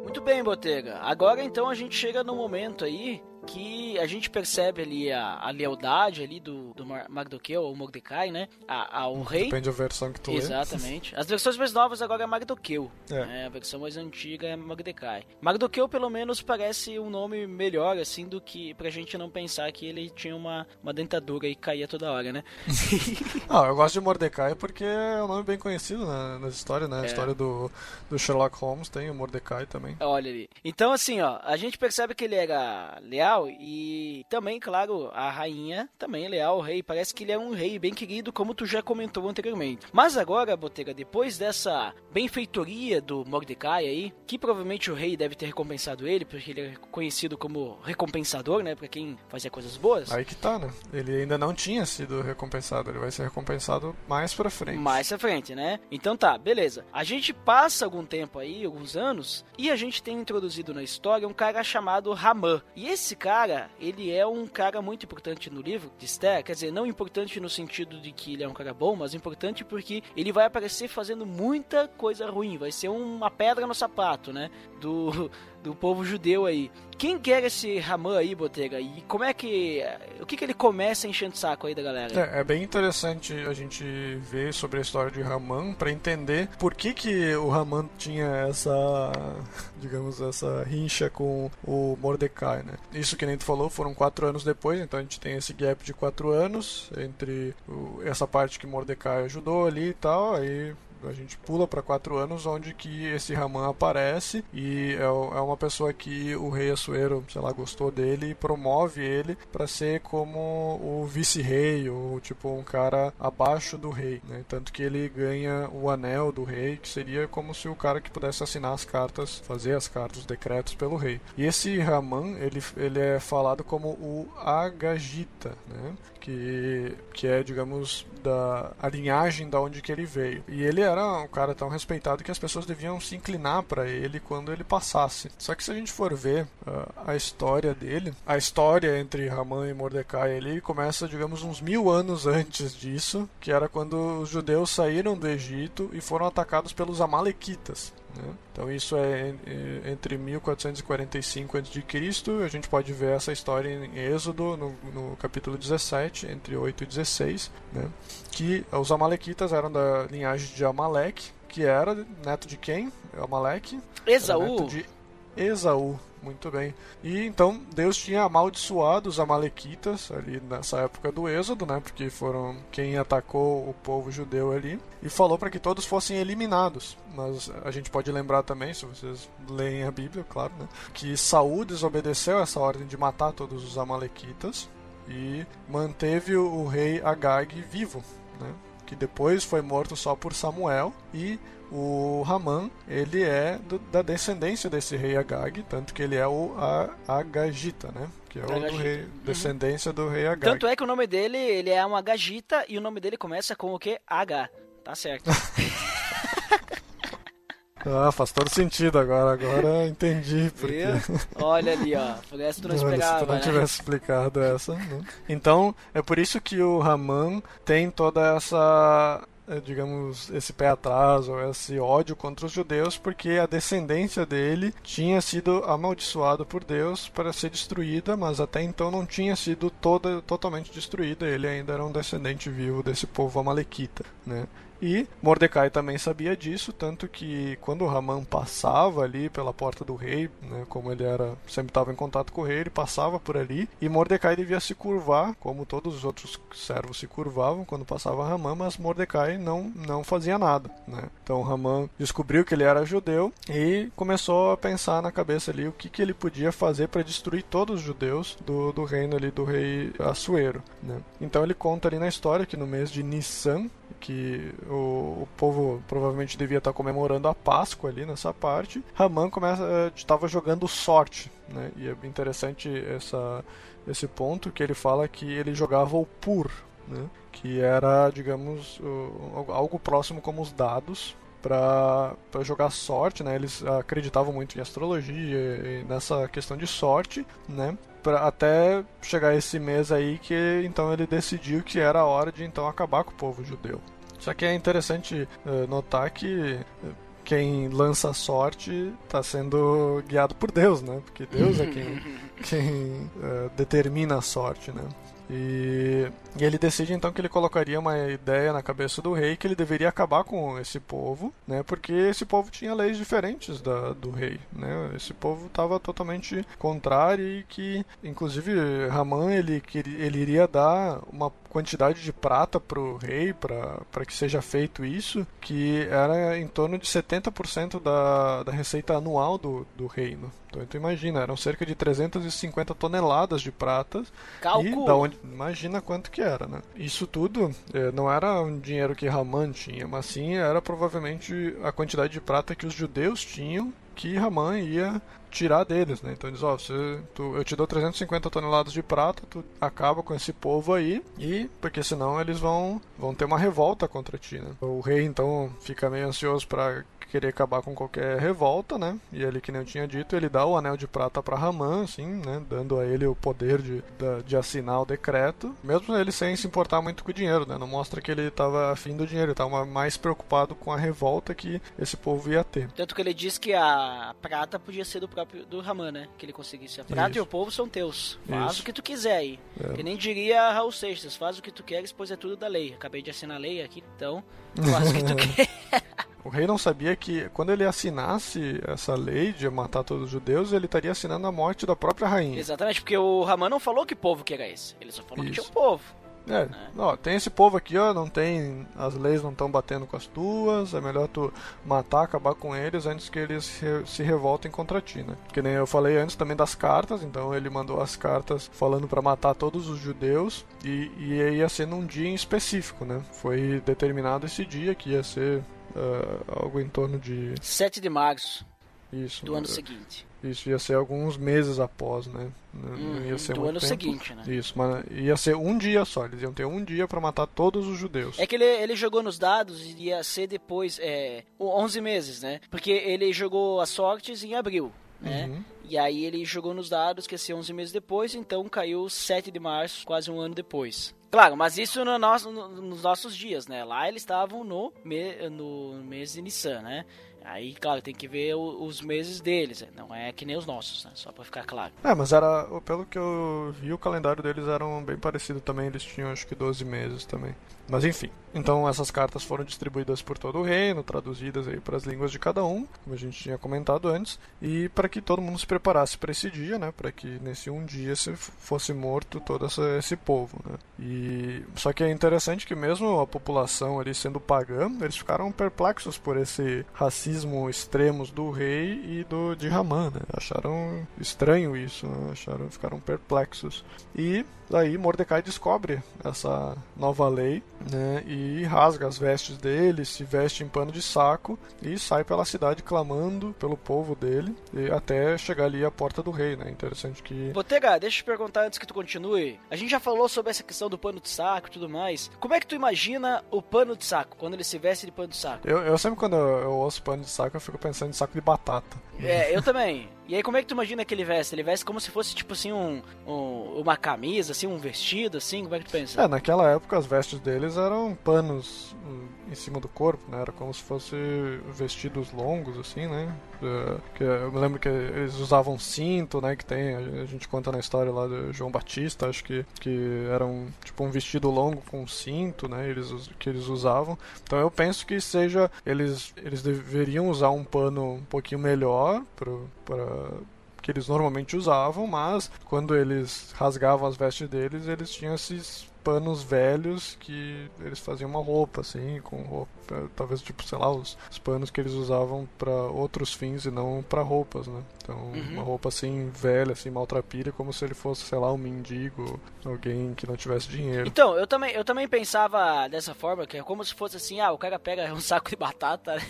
Muito bem, Botega. Agora então a gente chega no momento aí que a gente percebe ali a, a lealdade ali do, do Mardoqueu, ou Mordecai, né? A, ao rei. Depende da versão que tu Exatamente. Lê. As versões mais novas agora é Mardoqueu. É. Né? A versão mais antiga é Mordecai. Mardoqueu, pelo menos, parece um nome melhor, assim, do que pra gente não pensar que ele tinha uma, uma dentadura e caía toda hora, né? ah, eu gosto de Mordecai porque é um nome bem conhecido na, nas histórias, né? A é. história do, do Sherlock Holmes tem o Mordecai também. Olha ali. Então, assim, ó, a gente percebe que ele era leal leal e também, claro, a rainha também é leal ao rei. Parece que ele é um rei bem querido, como tu já comentou anteriormente. Mas agora, Botega, depois dessa benfeitoria do Mordecai aí, que provavelmente o rei deve ter recompensado ele, porque ele é conhecido como recompensador, né, para quem fazia coisas boas. Aí que tá, né? Ele ainda não tinha sido recompensado, ele vai ser recompensado mais pra frente. Mais pra frente, né? Então tá, beleza. A gente passa algum tempo aí, alguns anos, e a gente tem introduzido na história um cara chamado Ramã. E esse cara, ele é um cara muito importante no livro de Esther, quer dizer, não importante no sentido de que ele é um cara bom, mas importante porque ele vai aparecer fazendo muita coisa ruim, vai ser uma pedra no sapato, né? Do do povo judeu aí. Quem quer esse Ramã aí, Botega? E como é que. O que, que ele começa enchendo o saco aí da galera? É, é, bem interessante a gente ver sobre a história de Ramã para entender por que, que o Ramã tinha essa. digamos, essa rincha com o Mordecai, né? Isso que nem tu falou, foram quatro anos depois, então a gente tem esse gap de quatro anos entre o, essa parte que Mordecai ajudou ali e tal, aí a gente pula para quatro anos, onde que esse Raman aparece e é, é, uma pessoa que o rei Assuero, sei lá, gostou dele e promove ele para ser como o vice-rei ou tipo um cara abaixo do rei, né? Tanto que ele ganha o anel do rei, que seria como se o cara que pudesse assinar as cartas, fazer as cartas, os decretos pelo rei. E esse Raman, ele, ele é falado como o Agagita, né? Que, que é, digamos, da a linhagem da onde que ele veio. E ele era um cara tão respeitado que as pessoas deviam se inclinar para ele quando ele passasse. Só que se a gente for ver uh, a história dele, a história entre Ramã e Mordecai ele começa, digamos, uns mil anos antes disso, que era quando os judeus saíram do Egito e foram atacados pelos amalequitas. Né? Então isso é entre 1445 a.C. A gente pode ver essa história em Êxodo, no, no, capítulo 17, entre 8 e 16, né? que os amalequitas eram da linhagem de Amaleque, que era neto de quem? Amaleque? Esaú. Neto de Esaú. Muito bem. E então Deus tinha amaldiçoado os amalequitas ali nessa época do Êxodo, né? Porque foram quem atacou o povo judeu ali e falou para que todos fossem eliminados. Mas a gente pode lembrar também, se vocês leem a Bíblia, claro, né? Que Saul desobedeceu essa ordem de matar todos os amalequitas e manteve o rei Agag vivo, né? Que depois foi morto só por Samuel e o Raman ele é do, da descendência desse rei Agag, tanto que ele é o Agagita, né? Que é o do rei, uhum. descendência do rei Agag. Tanto é que o nome dele ele é uma Agagita e o nome dele começa com o que? H. Tá certo. Ah, faz todo sentido agora, agora entendi porque. Olha ali, ó. Essa tu não esperava, Se tu não né? tivesse explicado essa. Né? Então, é por isso que o Raman tem toda essa digamos, esse pé atrás ou esse ódio contra os judeus, porque a descendência dele tinha sido amaldiçoada por Deus para ser destruída, mas até então não tinha sido toda totalmente destruída. Ele ainda era um descendente vivo desse povo amalequita, né? E Mordecai também sabia disso, tanto que quando Haman passava ali pela porta do rei, né, como ele era sempre estava em contato com o rei, ele passava por ali e Mordecai devia se curvar, como todos os outros servos se curvavam quando passava Haman, mas Mordecai não não fazia nada, né? Então Haman descobriu que ele era judeu e começou a pensar na cabeça ali o que, que ele podia fazer para destruir todos os judeus do, do reino ali do rei Assuero, né? Então ele conta ali na história que no mês de Nissan que o, o, povo provavelmente devia estar comemorando a Páscoa ali nessa parte. Raman começa estava jogando sorte, né? E é interessante essa, esse ponto que ele fala que ele jogava o pur, né? Que era, digamos, algo próximo como os dados para jogar sorte, né? Eles acreditavam muito em astrologia e nessa questão de sorte, né? Pra até chegar esse mês aí que então ele decidiu que era a hora de então acabar com o povo judeu. Só que é interessante uh, notar que uh, quem lança a sorte está sendo guiado por Deus, né? Porque Deus é quem, quem uh, determina a sorte, né? E, e ele decide então que ele colocaria uma ideia na cabeça do rei que ele deveria acabar com esse povo, né? Porque esse povo tinha leis diferentes da, do rei, né? Esse povo estava totalmente contrário e que, inclusive, Raman ele, ele iria dar uma quantidade de prata para o rei para que seja feito isso, que era em torno de 70% da, da receita anual do, do reino. Então, tu imagina, eram cerca de 350 toneladas de prata. Calculo. E da onde, imagina quanto que era, né? Isso tudo eh, não era um dinheiro que Raman tinha, mas sim era provavelmente a quantidade de prata que os judeus tinham que Raman ia tirar deles, né? Então diz, ó, você, tu, eu te dou 350 toneladas de prata, tu acaba com esse povo aí e porque senão eles vão vão ter uma revolta contra ti, né? O rei então fica meio ansioso para querer acabar com qualquer revolta, né? E ele, que nem eu tinha dito, ele dá o anel de prata para Raman, assim, né? Dando a ele o poder de, de, assinar o decreto, mesmo ele sem se importar muito com o dinheiro, né? Não mostra que ele estava afim do dinheiro, ele estava mais preocupado com a revolta que esse povo ia ter. Tanto que ele diz que a prata podia ser do próprio do Raman, né? Que ele conseguisse. A prata Isso. e o povo são teus. Faz Isso. o que tu quiser aí. É. Que nem diria Raul Seixas, faz o que tu queres, pois é tudo da lei. Acabei de assinar a lei aqui, então faz o que tu quer. O rei não sabia que quando ele assinasse essa lei de matar todos os judeus, ele estaria assinando a morte da própria rainha. Exatamente, porque o Raman não falou que povo que era esse. Ele só falou Isso. que tinha um povo. É, né? ó, tem esse povo aqui, ó, não tem. As leis não estão batendo com as tuas, é melhor tu matar, acabar com eles antes que eles se, se revoltem contra ti, né? Que nem eu falei antes também das cartas, então ele mandou as cartas falando para matar todos os judeus e, e ia ser num dia em específico, né? Foi determinado esse dia que ia ser uh, algo em torno de. 7 de março. Isso. Do ano seguinte. Isso ia ser alguns meses após, né? Não hum, ia ser do ano tempo. seguinte, né? Isso, mas ia ser um dia só. Eles iam ter um dia para matar todos os judeus. É que ele, ele jogou nos dados e ia ser depois, é, 11 meses, né? Porque ele jogou as sortes em abril, né? Uhum. E aí ele jogou nos dados que ia ser 11 meses depois, então caiu 7 de março, quase um ano depois. Claro, mas isso no nosso, no, nos nossos dias, né? Lá eles estavam no, me, no mês de Nissan, né? Aí, claro, tem que ver o, os meses deles, né? não é que nem os nossos, né? Só pra ficar claro. É, mas era, pelo que eu vi, o calendário deles era bem parecido também, eles tinham acho que 12 meses também. Mas enfim, então essas cartas foram distribuídas por todo o reino, traduzidas aí para as línguas de cada um, como a gente tinha comentado antes, e para que todo mundo se preparasse para esse dia, né? Para que nesse um dia se fosse morto todo essa, esse povo, né? E só que é interessante que mesmo a população ali sendo pagã, eles ficaram perplexos por esse racismo extremos do rei e do de Ramã, né? Acharam estranho isso, né? acharam, ficaram perplexos. E Daí Mordecai descobre essa nova lei né, e rasga as vestes dele, se veste em pano de saco e sai pela cidade clamando pelo povo dele até chegar ali à porta do rei. Né? Interessante que. Botega, deixa eu te perguntar antes que tu continue. A gente já falou sobre essa questão do pano de saco e tudo mais. Como é que tu imagina o pano de saco quando ele se veste de pano de saco? Eu, eu sempre quando eu, eu ouço pano de saco eu fico pensando em saco de batata. É, eu também. E aí como é que tu imagina que ele veste? Ele veste como se fosse tipo assim um, um, uma camisa, assim, um vestido, assim? Como é que tu pensa? É, naquela época as vestes deles eram panos em cima do corpo, né? Era como se fosse vestidos longos, assim, né? É, que eu me lembro que eles usavam cinto, né? Que tem, a gente conta na história lá do João Batista, acho que, que era um, tipo um vestido longo com cinto, né? Eles, que eles usavam. Então eu penso que seja, eles, eles deveriam usar um pano um pouquinho melhor para que eles normalmente usavam, mas quando eles rasgavam as vestes deles, eles tinham esses panos velhos que eles faziam uma roupa assim, com roupa, talvez tipo, sei lá, os, os panos que eles usavam para outros fins e não para roupas, né? Então, uhum. uma roupa assim velha, assim maltrapilha, como se ele fosse, sei lá, um mendigo, alguém que não tivesse dinheiro. Então, eu também, eu também pensava dessa forma, que é como se fosse assim, ah, o cara pega um saco de batata, né?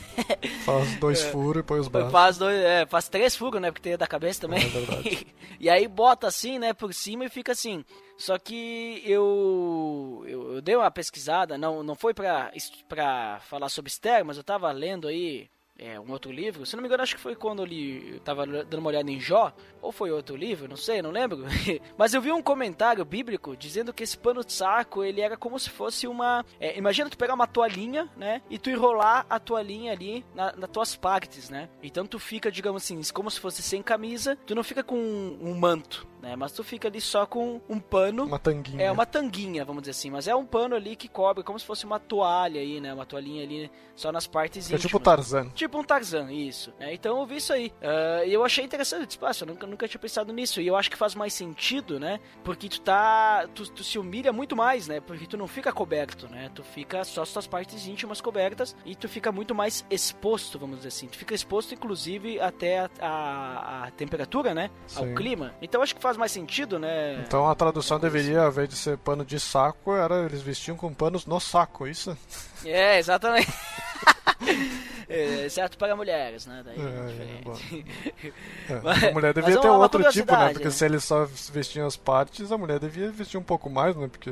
faz dois é, furos e põe os braços. Faz dois, é, faz três furos, né, porque tem da cabeça também. É verdade. e aí bota assim, né, por cima e fica assim. Só que eu, eu, eu, dei uma pesquisada, não, não foi pra, pra falar sobre Esther, mas eu tava lendo aí é, um outro livro. Se não me engano, acho que foi quando eu li, eu tava dando uma olhada em Jó, ou foi outro livro, não sei, não lembro. Mas eu vi um comentário bíblico dizendo que esse pano de saco, ele era como se fosse uma... É, imagina tu pegar uma toalhinha, né, e tu enrolar a toalhinha ali na, nas tuas partes, né. Então tu fica, digamos assim, como se fosse sem camisa, tu não fica com um, um manto, né? Mas tu fica ali só com um pano. Uma tanguinha. É uma tanguinha, vamos dizer assim, mas é um pano ali que cobre como se fosse uma toalha aí, né? Uma toalhinha ali só nas partes É íntimas. tipo Tarzan. Tipo um Tarzan, isso. É, então eu vi isso aí. Ah, E eu achei interessante. Disse, "Nossa, eu nunca, nunca tinha pensado nisso. E eu acho que faz mais sentido, né? Porque tu tá. Tu, tu se humilha muito mais, né? Porque tu não fica coberto, né? Tu fica só as tuas partes íntimas cobertas e tu fica muito mais exposto, vamos dizer assim. Tu fica exposto, inclusive, até a, a- a temperatura, né? Ao Sim. clima. Então acho que faz mais sentido, né? Então a tradução deveria, ao invés de ser pano de saco, era eles vestiam com panos no saco, isso? É, exatamente. É, certo para mulheres, né? Daí é, É, diferente. É, Mas- a mulher devia é ter uma- uma outro tipo, né? Porque né? se eles só vestiam as partes, a mulher devia vestir um pouco mais, né? Porque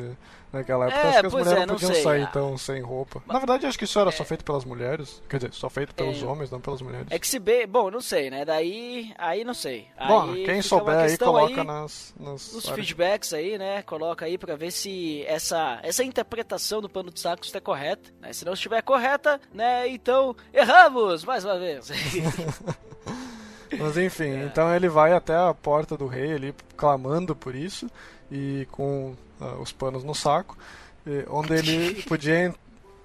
naquela época É, acho que as mulheres é, não podiam sei. sair Ah. tão sem roupa. Na verdade, acho que isso era só feito pelas mulheres. Quer dizer, só feito pelos É. homens, não pelas mulheres. É que se bem, bom, não sei, né? Daí, aí não sei. Bom, Aí quem souber uma aí, coloca aí nas, nas nos áreas. feedbacks aí, né? Coloca aí pra ver se essa essa interpretação do pano de saco está correta, né? Se não estiver correta, né? Então erramos mais uma vez. Mas enfim, É. então ele vai até a porta do rei ali, clamando por isso, e com ah, os panos no saco, e- onde ele podia.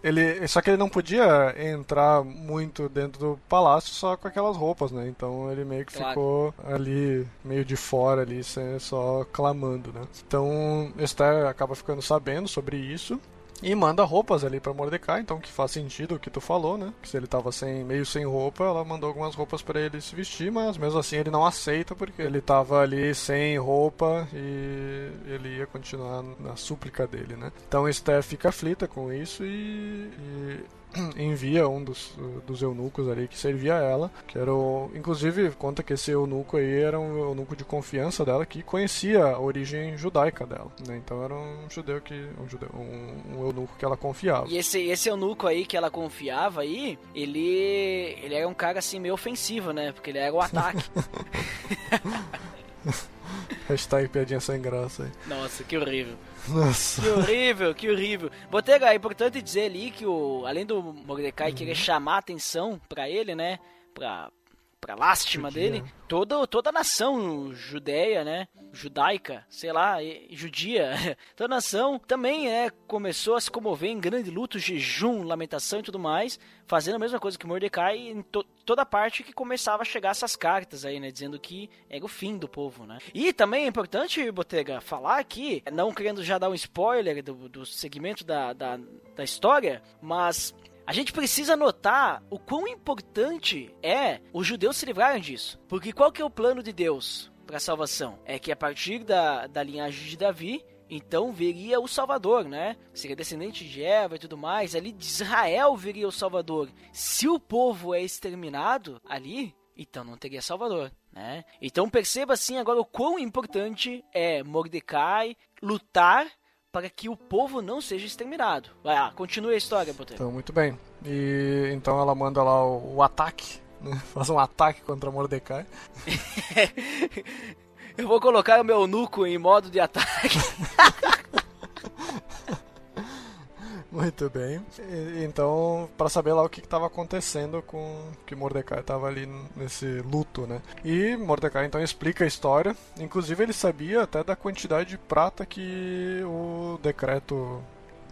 Ele, só que ele não podia entrar muito dentro do palácio só com aquelas roupas, né? Então ele meio que Claro. ficou ali, meio de fora ali, só clamando, né? Então Esther acaba ficando sabendo sobre isso. E manda roupas ali pra Mordecai, então que faz sentido o que tu falou, né? Que se ele tava sem, meio sem roupa, ela mandou algumas roupas pra ele se vestir, mas mesmo assim ele não aceita porque ele tava ali sem roupa e ele ia continuar na súplica dele, né? Então Esther fica aflita com isso e, e envia um dos, dos eunucos ali que servia a ela, que era o, inclusive conta que esse eunuco aí era um eunuco de confiança dela que conhecia a origem judaica dela, né? Então era um judeu que um judeu, um, um eunuco que ela confiava. E esse, esse eunuco aí que ela confiava aí, ele. ele era um cara assim meio ofensivo, né? Porque ele era o ataque. Hashtag piadinha sem graça aí. Nossa, que horrível. Nossa. Que horrível, que horrível. Botega, é importante dizer ali que o. Além do Mordecai querer chamar atenção pra ele, né? Pra. Pra lástima Judia. dele, toda, toda a nação judeia, né? Judaica, sei lá, judia, toda a nação também é, começou a se comover em grande luto, jejum, lamentação e tudo mais, fazendo a mesma coisa que Mordecai em to- toda parte que começava a chegar essas cartas aí, né? Dizendo que era o fim do povo, né? E também é importante, Botega, falar aqui, não querendo já dar um spoiler do, do segmento da, da, da história, mas a gente precisa notar o quão importante é os judeus se livrarem disso. Porque qual que é o plano de Deus para a salvação? É que a partir da, da linhagem de Davi, então viria o Salvador, né? Seria descendente de Eva e tudo mais. Ali de Israel viria o Salvador. Se o povo é exterminado ali, então não teria Salvador, né? Então perceba assim agora o quão importante é Mordecai lutar para que o povo não seja exterminado. Vai lá, continue a história, Botega. Então, muito bem. E então ela manda lá o, o ataque, né? Faz um ataque contra Mordecai. Eu vou colocar o meu nuco em modo de ataque. Muito bem. E- então, para saber lá o que estava acontecendo com que Mordecai estava ali nesse luto, né? E Mordecai então explica a história. Inclusive ele sabia até da quantidade de prata que o decreto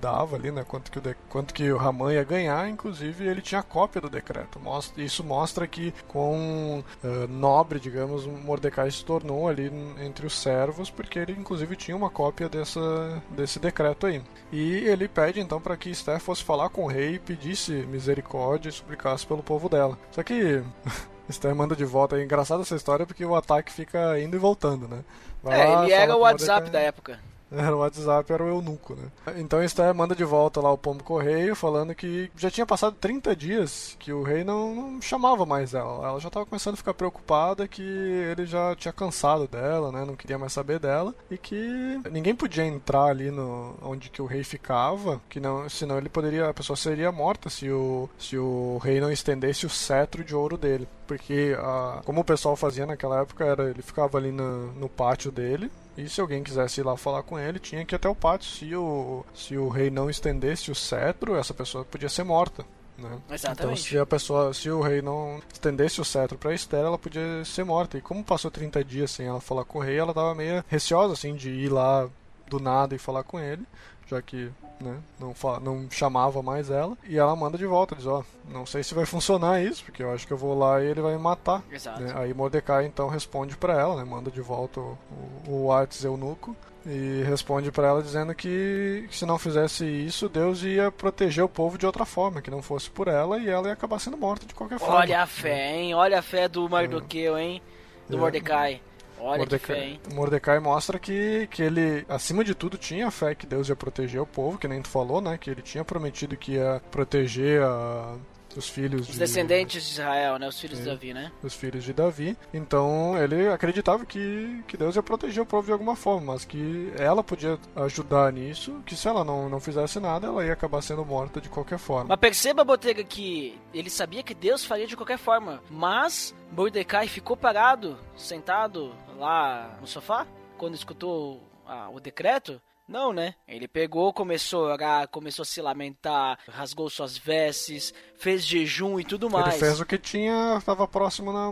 dava ali, né? Quanto que o, de- quanto que o Raman ia ganhar. Inclusive ele tinha cópia do decreto. Mostra, isso mostra que com eh, nobre, digamos, Mordecai se tornou ali entre os servos, porque ele inclusive tinha uma cópia dessa, desse decreto aí. E ele pede então para que Esther fosse falar com o rei e pedisse misericórdia e suplicasse pelo povo dela. Só que Esther manda de volta. É engraçada essa história porque o ataque fica indo e voltando, né? Vai É, lá, ele era o WhatsApp Mordecai. da época. Era o WhatsApp, era o eunuco, né? Então Esther manda de volta lá o pombo correio, falando que já tinha passado 30 dias que o rei não, não chamava mais ela. Ela já estava começando a ficar preocupada que ele já tinha cansado dela, né? Não queria mais saber dela e que ninguém podia entrar ali no onde que o rei ficava, que não, senão ele poderia, a pessoa seria morta se o se o rei não estendesse o cetro de ouro dele, porque a, como o pessoal fazia naquela época era ele ficava ali no, no pátio dele e se alguém quisesse ir lá falar com ele, tinha que ir até o pátio. Se o, se o rei não estendesse o cetro, essa pessoa podia ser morta. Né? Então, se a pessoa, se o rei não estendesse o cetro para Esther, ela podia ser morta. E como passou 30 dias sem ela falar com o rei, ela tava meio receosa assim de ir lá do nada e falar com ele, já que né, não, não chamava mais ela. E ela manda de volta, diz: Ó, não sei se vai funcionar isso, porque eu acho que eu vou lá e ele vai me matar. Exato. né? Aí Mordecai então responde para ela, né, manda de volta o, o, o Artes eunuco. E responde para ela dizendo que, que se não fizesse isso, Deus ia proteger o povo de outra forma, que não fosse por ela e ela ia acabar sendo morta de qualquer forma. Olha a fé, hein? Olha a fé do Mardoqueu, hein? Do É. Mordecai. Olha Mordecai, que fé, hein? Mordecai mostra que, que ele, acima de tudo, tinha fé que Deus ia proteger o povo, que nem tu falou, né? Que ele tinha prometido que ia proteger a- os filhos Os de, descendentes de Israel, né? Os filhos de Sim. Davi, né? os filhos de Davi. Então ele acreditava que, que Deus ia proteger o povo de alguma forma, mas que ela podia ajudar nisso, que se ela não, não fizesse nada, ela ia acabar sendo morta de qualquer forma. Mas perceba, Botega, que ele sabia que Deus faria de qualquer forma. Mas Mordecai ficou parado, sentado lá no sofá, quando escutou ah, o decreto. Não, né? Ele pegou, começou a orar, começou a se lamentar, rasgou suas vestes, fez jejum e tudo mais. Ele fez o que tinha, estava próximo na,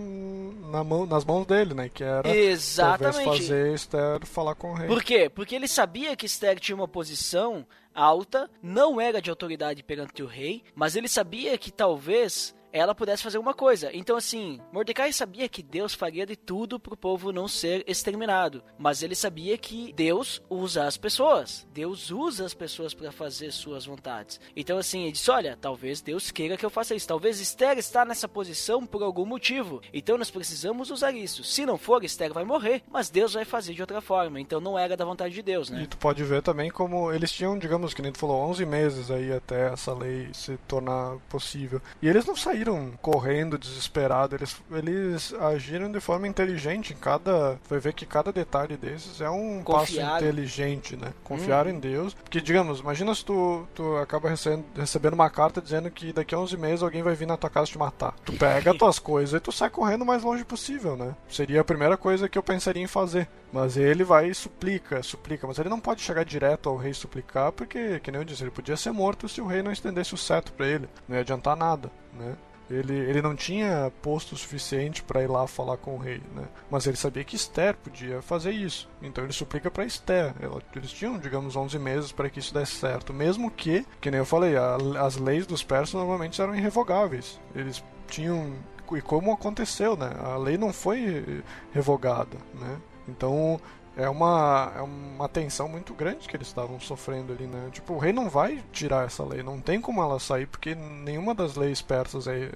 na mão, nas mãos dele, né? Que era Exatamente. talvez fazer Esther falar com o rei. Por quê? Porque ele sabia que Esther tinha uma posição alta, não era de autoridade perante o rei, mas ele sabia que talvez ela pudesse fazer alguma coisa. Então, assim, Mordecai sabia que Deus faria de tudo pro povo não ser exterminado, mas ele sabia que Deus usa as pessoas. Deus usa as pessoas para fazer suas vontades. Então, assim, ele disse: Olha, talvez Deus queira que eu faça isso. Talvez Esther está nessa posição por algum motivo. Então, nós precisamos usar isso. Se não for, Esther vai morrer, mas Deus vai fazer de outra forma. Então, não era da vontade de Deus, né? E tu pode ver também como eles tinham, digamos, que nem tu falou, 11 meses aí até essa lei se tornar possível. E eles não saíram correndo desesperado, eles, eles agiram de forma inteligente em cada. Vai ver que cada detalhe desses é um Confiaram. passo inteligente, né? Confiar em Deus. Porque, digamos, imagina se tu, tu acaba recebendo, recebendo uma carta dizendo que daqui a 11 meses alguém vai vir na tua casa te matar. Tu pega tuas coisas e tu sai correndo o mais longe possível, né? Seria a primeira coisa que eu pensaria em fazer. Mas ele vai e suplica, suplica. Mas ele não pode chegar direto ao rei suplicar, porque, que nem eu disse, ele podia ser morto se o rei não estendesse o cetro pra ele. Não ia adiantar nada, né? Ele, ele não tinha posto suficiente para ir lá falar com o rei, né? Mas ele sabia que Esther podia fazer isso. Então ele suplica para Esther. Eles tinham, digamos, 11 meses para que isso desse certo. Mesmo que, que nem eu falei, a- as leis dos persas normalmente eram irrevogáveis. Eles tinham. E como aconteceu, né? A lei não foi revogada, né? Então é uma, é uma tensão muito grande que eles estavam sofrendo ali, né? Tipo, o rei não vai tirar essa lei, não tem como ela sair, porque nenhuma das leis persas é,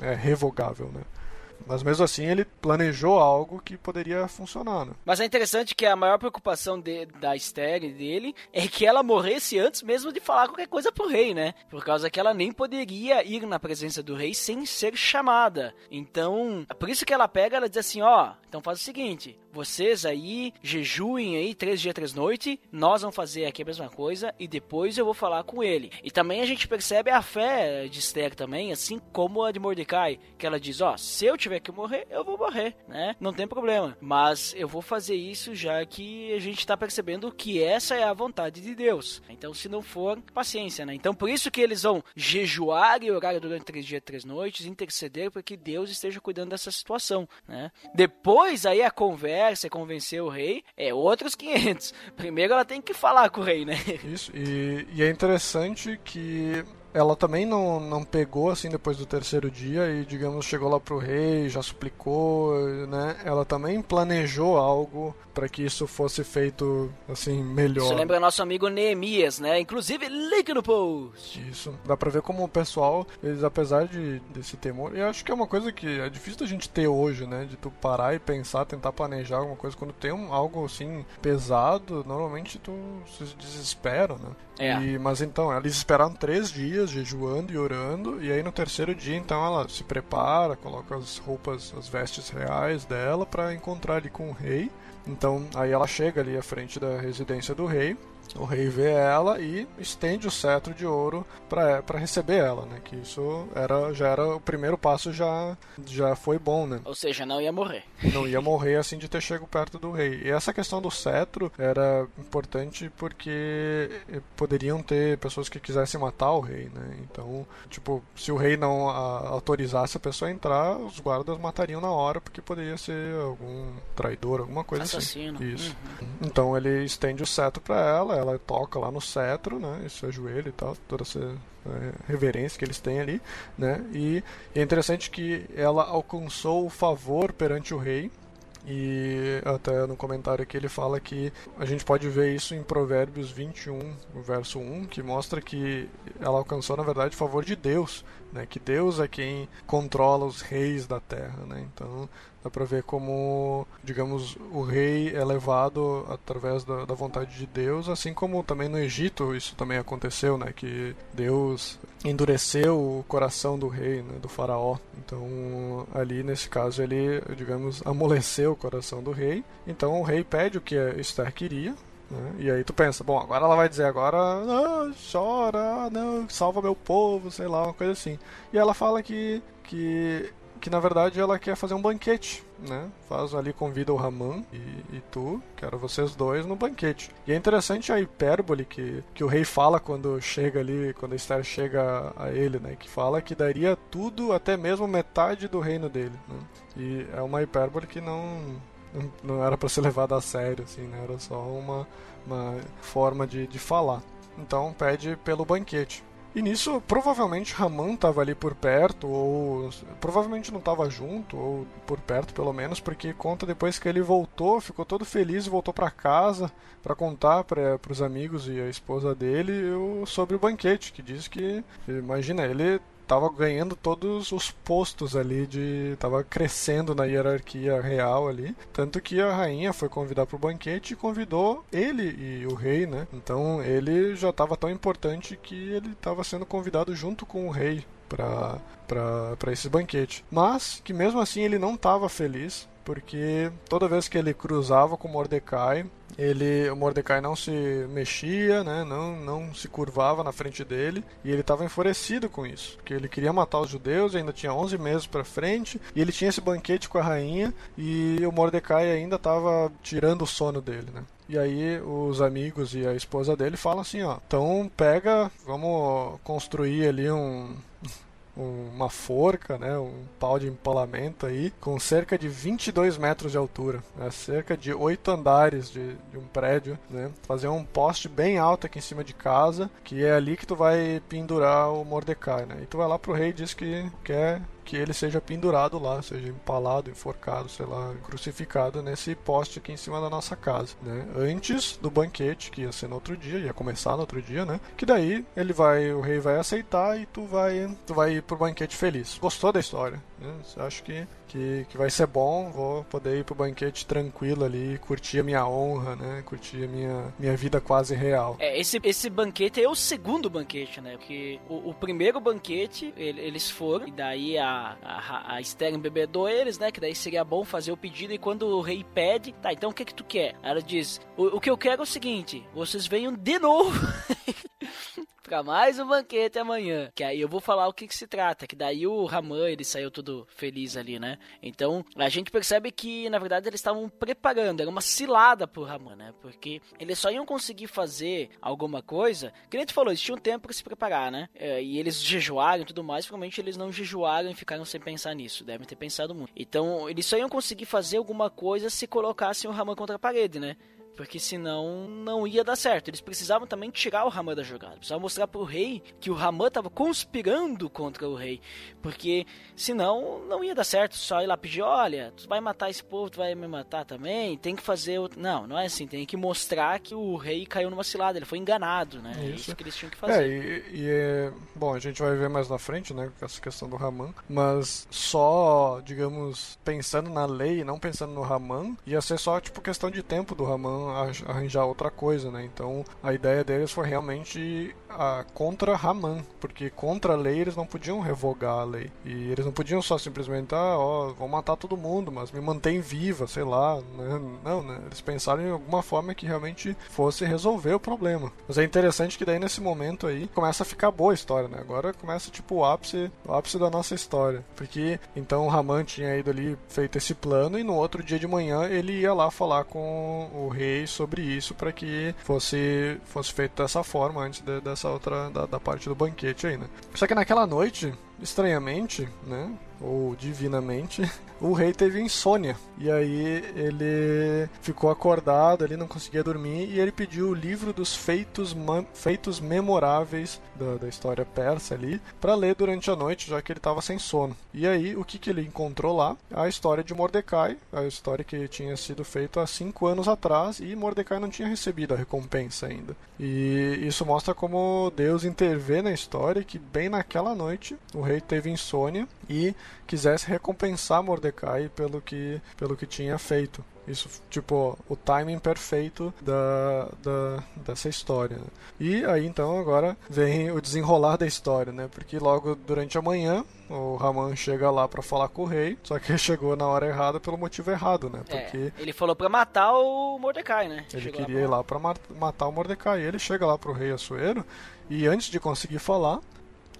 é, é revogável, né? Mas mesmo assim ele planejou algo que poderia funcionar, né? Mas é interessante que a maior preocupação de- da Esther e dele é que ela morresse antes mesmo de falar qualquer coisa pro rei, né? Por causa que ela nem poderia ir na presença do rei sem ser chamada. Então, por isso que ela pega, ela diz assim, ó, então faz o seguinte, vocês aí jejuem aí três dias, três noites, nós vamos fazer aqui a mesma coisa e depois eu vou falar com ele. E também a gente percebe a fé de Esther também, assim como a de Mordecai, que ela diz, ó, se eu tiver que morrer, eu vou morrer, né? Não tem problema. Mas eu vou fazer isso já que a gente tá percebendo que essa é a vontade de Deus. Então, se não for, paciência, né? Então, por isso que eles vão jejuar e orar durante três dias, três noites, interceder para que Deus esteja cuidando dessa situação, né? Depois, aí, a conversa, convencer o rei, é outros 500. Primeiro, ela tem que falar com o rei, né? Isso, e, e é interessante que ela também não, não pegou assim depois do terceiro dia e, digamos, chegou lá pro rei, já suplicou, né? Ela também planejou algo para que isso fosse feito assim melhor. Isso lembra nosso amigo Neemias, né? Inclusive, link no post. Isso. Dá pra ver como o pessoal, eles apesar de desse temor, eu acho que é uma coisa que é difícil da gente ter hoje, né? De tu parar e pensar, tentar planejar alguma coisa. Quando tem um, algo assim pesado, normalmente tu se desespera, né? É. E, mas então, eles esperaram três dias jejuando e orando, e aí no terceiro dia, então, ela se prepara, coloca as roupas, as vestes reais dela para encontrar ali com o rei. Então, aí ela chega ali à frente da residência do rei O rei vê ela e estende o cetro de ouro para receber ela, né? Que isso era, já era o primeiro passo, já, já foi bom, né? Ou seja, não ia morrer. Não ia morrer assim de ter chego perto do rei. E essa questão do cetro era importante porque poderiam ter pessoas que quisessem matar o rei, né? Então, tipo, se o rei não a, autorizasse a pessoa a entrar, os guardas matariam na hora porque poderia ser algum traidor, alguma coisa assim. Assassino. assim. Isso. Uhum. Então ele estende o cetro para ela, ela toca lá no cetro, né? Isso ajoelha e tal, toda essa é, reverência que eles têm ali, né? E é interessante que ela alcançou o favor perante o rei, e até no comentário aqui ele fala que a gente pode ver isso em Provérbios 21, verso 1, que mostra que ela alcançou, na verdade, o favor de Deus, né? que Deus é quem controla os reis da terra. Né? Então dá para ver como, digamos, o rei é levado através da, da, vontade de Deus, assim como também no Egito isso também aconteceu, né? que Deus endureceu o coração do rei, né? do faraó. Então ali nesse caso ele, digamos, amoleceu o coração do rei. Então o rei pede o que Esther queria, né? E aí tu pensa, bom, agora ela vai dizer agora, não, chora, não, salva meu povo, sei lá, uma coisa assim. E ela fala que, que, que na verdade ela quer fazer um banquete, né? Faz ali, convida o Raman e, e tu, que eram vocês dois, no banquete. E é interessante a hipérbole que, que o rei fala quando chega ali, quando a Esther chega a ele, né? Que fala que daria tudo, até mesmo metade do reino dele, né? E é uma hipérbole que não não era para ser levado a sério, assim, né? Era só uma, uma forma de, de falar. Então pede pelo banquete. E nisso, provavelmente Raman estava ali por perto, ou provavelmente não estava junto, ou por perto pelo menos, porque conta depois que ele voltou, ficou todo feliz e voltou para casa para contar para os amigos e a esposa dele sobre o banquete, que diz que, imagina, ele tava ganhando todos os postos ali de tava crescendo na hierarquia real ali, tanto que a rainha foi convidar para o banquete e convidou ele e o rei, né? Então ele já estava tão importante que ele estava sendo convidado junto com o rei para para esse banquete. Mas que mesmo assim ele não estava feliz, porque toda vez que ele cruzava com Mordecai, ele, o Mordecai não se mexia, né, não, não se curvava na frente dele, e ele estava enfurecido com isso, porque ele queria matar os judeus, ainda tinha 11 meses para frente, e ele tinha esse banquete com a rainha, e o Mordecai ainda estava tirando o sono dele, né. E aí os amigos e a esposa dele falam assim, ó, então pega, vamos construir ali um uma forca, né, um pau de empalamento aí, com cerca de 22 metros de altura, né, cerca de 8 andares de, de, um prédio, né, fazer um poste bem alto aqui em cima de casa, que é ali que tu vai pendurar o Mordecai, né, e tu vai lá pro rei e diz que quer que ele seja pendurado lá, seja empalado, enforcado, sei lá, crucificado nesse poste aqui em cima da nossa casa, né? Antes do banquete, que ia ser no outro dia, ia começar no outro dia, né? Que daí ele vai, o rei vai aceitar e tu vai, tu vai ir pro banquete feliz. Gostou da história? Né? Acho que que, que vai ser bom, vou poder ir pro banquete tranquilo ali, curtir a minha honra, né? Curtir a minha, minha vida quase real. É, esse, esse banquete é o segundo banquete, né? Porque o, o primeiro banquete, ele, eles foram, e daí a, a, a embebedou eles, né? Que daí seria bom fazer o pedido, e quando o rei pede, tá, então o que que tu quer? Ela diz, o, o que eu quero é o seguinte, vocês venham de novo para mais um banquete amanhã. Que aí eu vou falar o que, que se trata. Que daí o Raman, ele saiu todo feliz ali, né? Então a gente percebe que na verdade eles estavam preparando, era uma cilada pro Raman, né? Porque eles só iam conseguir fazer alguma coisa. Que nem tu falou, eles tinham tempo para se preparar, né? É, e eles jejuaram e tudo mais. Provavelmente eles não jejuaram e ficaram sem pensar nisso. Devem ter pensado muito. Então eles só iam conseguir fazer alguma coisa se colocassem o Raman contra a parede, né? Porque senão não ia dar certo. Eles precisavam também tirar o Raman da jogada. Precisavam mostrar pro rei que o Raman estava conspirando contra o rei. Porque senão não ia dar certo. Só ir lá pedir: olha, tu vai matar esse povo, tu vai me matar também. Tem que fazer. Outro... Não, não é assim. Tem que mostrar que o rei caiu numa cilada. Ele foi enganado, né? É isso, isso que eles tinham que fazer. É, e, e é... Bom, a gente vai ver mais na frente, né? Com essa questão do Raman. Mas só, digamos, pensando na lei, não pensando no Raman, ia ser só, tipo, questão de tempo do Raman arranjar outra coisa, né? Então a ideia deles foi realmente a, contra Haman, porque contra a lei eles não podiam revogar a lei. E eles não podiam só simplesmente, ah, ó, vou matar todo mundo, mas me mantém viva, sei lá. Né? Não, né? Eles pensaram em alguma forma que realmente fosse resolver o problema. Mas é interessante que daí nesse momento aí começa a ficar boa a história, né? Agora começa tipo o ápice, o ápice da nossa história. Porque então Haman tinha ido ali feito esse plano e no outro dia de manhã ele ia lá falar com o rei sobre isso para que fosse fosse feito dessa forma antes de, dessa outra da, da parte do banquete aí, né? Só que naquela noite estranhamente, né, ou divinamente, o rei teve insônia. E aí ele ficou acordado, ele não conseguia dormir e ele pediu o livro dos feitos, feitos memoráveis da, da história persa ali para ler durante a noite, já que ele estava sem sono. E aí o que, que ele encontrou lá? A história de Mordecai, a história que tinha sido feita há cinco anos atrás e Mordecai não tinha recebido a recompensa ainda. E isso mostra como Deus intervê na história que bem naquela noite o rei teve insônia e quisesse recompensar Mordecai pelo que, pelo que tinha feito. Isso, tipo, o timing perfeito da, da, dessa história. E aí, então, agora vem o desenrolar da história, né? Porque logo durante a manhã, o Raman chega lá para falar com o rei, só que chegou na hora errada pelo motivo errado, né? É, Porque é, ele falou para matar o Mordecai, né? Ele chegou queria lá ir lá para matar o Mordecai. Ele chega lá pro rei Assuero e antes de conseguir falar,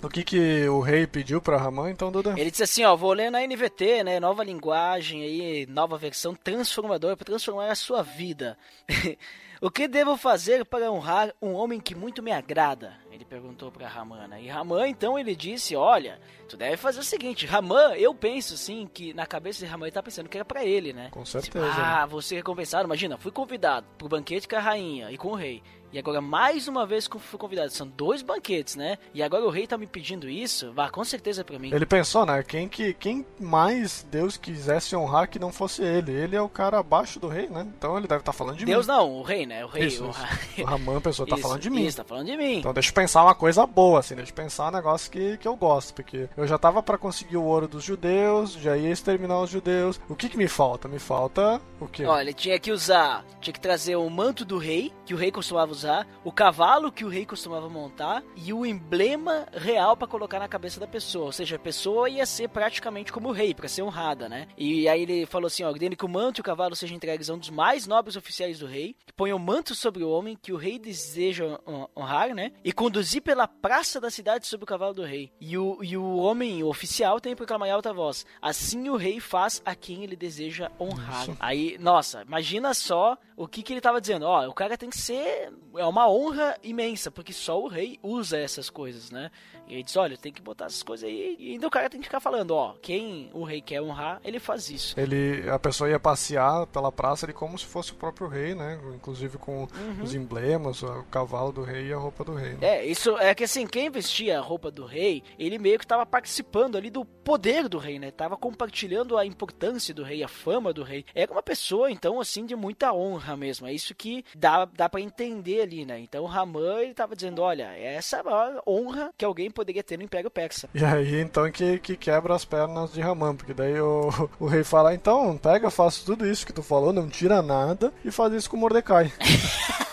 o que, que o rei pediu para Raman, então, Duda? Ele disse assim, ó, vou ler na NVT, né, nova linguagem aí, nova versão transformadora para transformar a sua vida. o que devo fazer para honrar um homem que muito me agrada? Ele perguntou para Ramana. E Raman, então, ele disse, olha, tu deve fazer o seguinte, Raman, eu penso, sim, que na cabeça de Raman ele tá pensando que era para ele, né? Com certeza. Tipo, ah, vou ser recompensado, imagina, fui convidado pro banquete com a rainha e com o rei. E agora, mais uma vez, fui convidado. São dois banquetes, né? E agora o rei tá me pedindo isso. Vá, com certeza para mim. Ele pensou, né? Quem, que, quem mais Deus quisesse honrar que não fosse ele? Ele é o cara abaixo do rei, né? Então ele deve estar tá falando de Deus mim. não, o rei, né? O rei. Isso, o, isso. o Raman pensou, tá isso, falando de mim. Isso, tá falando de mim. Então deixa eu pensar uma coisa boa, assim. Deixa eu pensar um negócio que, que eu gosto. Porque eu já tava para conseguir o ouro dos judeus, já ia exterminar os judeus. O que que me falta? Me falta o quê? Olha, ele tinha que usar, tinha que trazer o manto do rei, que o rei costumava usar, o cavalo que o rei costumava montar e o emblema real para colocar na cabeça da pessoa. Ou seja, a pessoa ia ser praticamente como o rei, para ser honrada, né? E aí ele falou assim: ó, ordene que o manto e o cavalo sejam entregues a um dos mais nobres oficiais do rei, que ponha o manto sobre o homem que o rei deseja honrar, né? E conduzir pela praça da cidade sobre o cavalo do rei. E o, e o homem o oficial tem que proclamar em alta voz: assim o rei faz a quem ele deseja honrar. Isso. Aí, nossa, imagina só o que, que ele tava dizendo. Ó, o cara tem que ser. É uma honra imensa, porque só o rei usa essas coisas, né? E ele diz, olha, tem que botar essas coisas aí. E ainda o cara tem que ficar falando, ó, quem o rei quer honrar, ele faz isso. Ele, a pessoa ia passear pela praça ali como se fosse o próprio rei, né? Inclusive com uhum. os emblemas, o cavalo do rei e a roupa do rei. Né? É, isso é que assim, quem vestia a roupa do rei, ele meio que estava participando ali do poder do rei, né? Tava compartilhando a importância do rei, a fama do rei. É uma pessoa, então, assim, de muita honra mesmo. É isso que dá, dá para entender ali, né? Então, Ramã, ele tava dizendo, olha, essa é a maior honra que alguém poderia ter no Império Persa. E aí, então, que, que quebra as pernas de Ramã, porque daí o, o rei fala, então, pega, faça tudo isso que tu falou, não tira nada, e faz isso com Mordecai.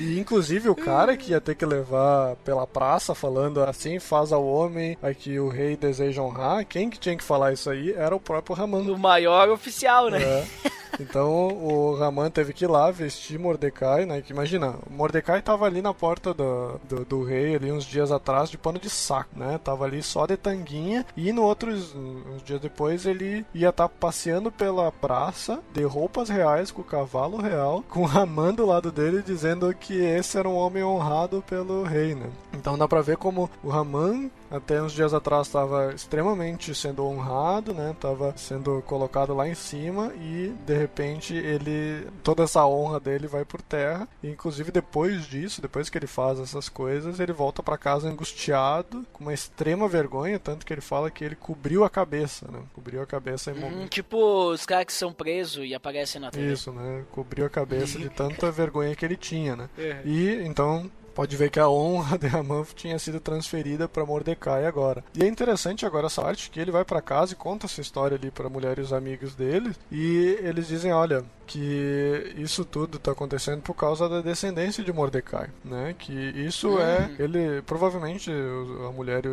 E inclusive o cara que ia ter que levar pela praça falando assim, faz ao homem a que o rei deseja honrar, quem que tinha que falar isso aí era o próprio Raman. O maior oficial, né? É. Então o Raman teve que ir lá vestir Mordecai, né? Que imagina, Mordecai tava ali na porta do, do, do, rei ali uns dias atrás de pano de saco, né? Tava ali só de tanguinha e no outros uns dias depois ele ia estar tá passeando pela praça de roupas reais com o cavalo real, com Raman do lado dele dizendo que esse era um homem honrado pelo rei, né? Então dá pra ver como o Raman até uns dias atrás estava extremamente sendo honrado, né? Tava sendo colocado lá em cima e de repente ele toda essa honra dele vai por terra. E, inclusive depois disso, depois que ele faz essas coisas, ele volta para casa angustiado, com uma extrema vergonha, tanto que ele fala que ele cobriu a cabeça, né? Cobriu a cabeça em hum. Tipo os caras que são presos e aparecem na TV. Isso, né? Cobriu a cabeça de tanta vergonha que ele tinha, né? É. E então pode ver que a honra de Haman tinha sido transferida para Mordecai agora. E é interessante agora essa parte que ele vai para casa e conta essa história ali para a mulher e os amigos dele, e eles dizem, olha, que isso tudo está acontecendo por causa da descendência de Mordecai, né? Que isso é ele provavelmente a mulher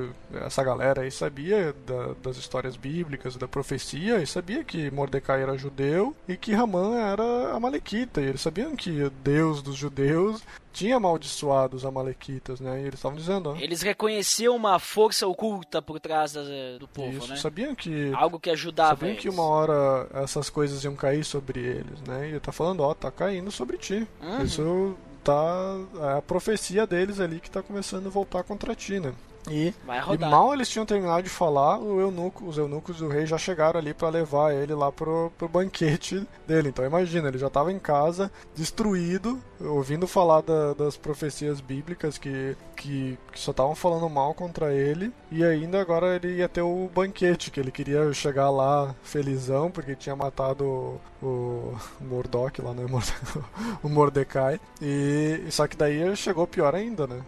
essa galera aí sabia da, das histórias bíblicas, da profecia e sabia que Mordecai era judeu e que Ramã era amalequita. E eles sabiam que o Deus dos judeus tinha amaldiçoado os amalequitas, né? E eles estavam dizendo, ó, Eles reconheciam uma força oculta por trás do povo, isso, né? sabiam que Algo que ajudava sabiam que eles. uma hora essas coisas iam cair sobre eles, né? E ele tá falando, ó, tá caindo sobre ti. Uhum. Isso tá é a profecia deles ali que tá começando a voltar contra ti, né? E, e mal eles tinham terminado de falar, o eunuco, os eunucos do rei já chegaram ali pra levar ele lá pro, pro banquete dele. Então imagina, ele já tava em casa, destruído, ouvindo falar da- das profecias bíblicas que, que, que só estavam falando mal contra ele. E ainda agora ele ia ter o banquete, que ele queria chegar lá felizão, porque tinha matado o, Mordok lá, né? o Mordecai. E só que daí chegou pior ainda, né?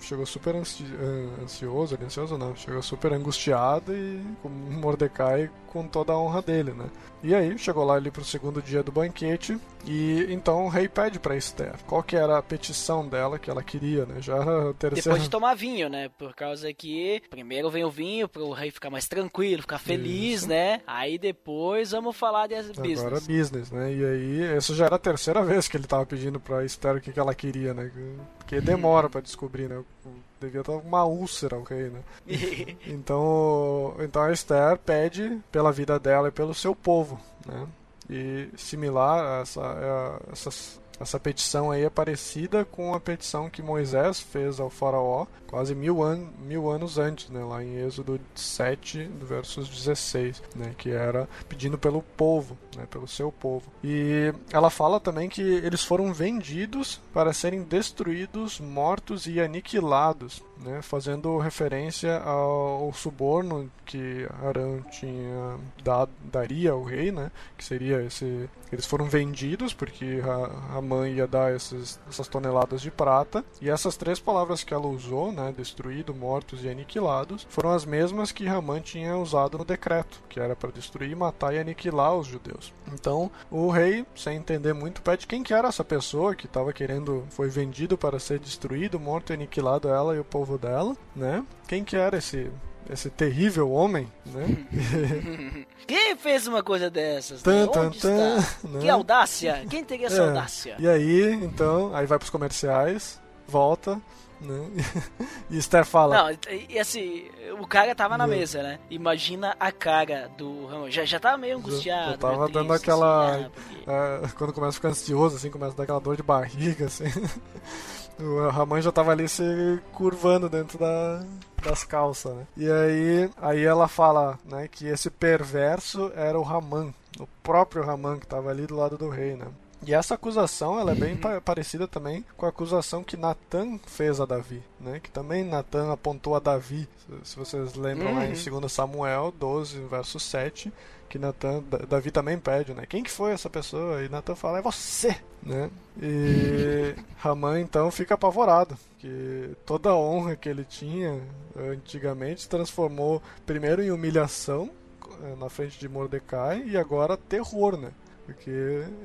Chegou super ansi an- ansioso, ali, ansioso não, chegou super angustiado e com Mordecai com toda a honra dele, né? E aí chegou lá ali pro segundo dia do banquete e então o rei pede pra Esther qual que era a petição dela que ela queria, né? Já terceira Depois de tomar vinho, né? Por causa que primeiro vem o vinho pro rei ficar mais tranquilo, ficar feliz, Isso. né? Aí depois vamos falar de business. Agora business, né? E aí, essa já era a terceira vez que ele tava pedindo pra Esther o que, que ela queria, né? Porque demora pra descobrir, né? Devia estar uma úlcera o rei, né? Então, então a Esther pede pela vida dela e pelo seu povo, né? E similar a essa, a essas- essa petição aí é parecida com a petição que Moisés fez ao faraó quase mil, an mil anos antes, né? Lá em Êxodo 7, do versos 16, né? Que era pedindo pelo povo, né? Pelo seu povo. E ela fala também que eles foram vendidos para serem destruídos, mortos e aniquilados, né? Fazendo referência ao, suborno que Arão tinha dado, daria ao rei, né? Que seria esse eles foram vendidos porque a, a mãe ia dar esses, essas toneladas de prata e essas três palavras que ela usou, né, destruído, mortos e aniquilados, foram as mesmas que Ramã tinha usado no decreto, que era para destruir, matar e aniquilar os judeus. Então o rei, sem entender muito, pede quem que era essa pessoa que estava querendo, foi vendido para ser destruído, morto e aniquilado ela e o povo dela, né? Quem que era esse esse terrível homem, né? Quem fez uma coisa dessas? Tan, né? tan, tan, né? Que audácia! Quem teria essa É. audácia? E aí, então, aí vai pros comerciais, volta, né? E Esther fala, Não, e assim, o cara tava na mesa, né? Imagina a cara do Ramon. Já, já tava meio angustiado. já tava meio dando triste, aquela- assim, ah, porque- ah, quando começa a ficar ansioso, assim, começa a dar aquela dor de barriga, assim. O Ramon já tava ali se curvando dentro da, das calças, né? E aí, aí ela fala, né, que esse perverso era o Raman, o próprio Raman que tava ali do lado do rei, né? E essa acusação, ela é bem pa- parecida também com a acusação que Natan fez a Davi, né? Que também Natan apontou a Davi. Se- vocês lembram lá em Uhum. 2 Samuel 12, verso 7, que Natan, Da- Davi também pede, né? Quem que foi essa pessoa? E Natan fala, é você, né? E Ramã então fica apavorado, que toda a honra que ele tinha antigamente se transformou primeiro em humilhação eh, na frente de Mordecai e agora terror, né? Porque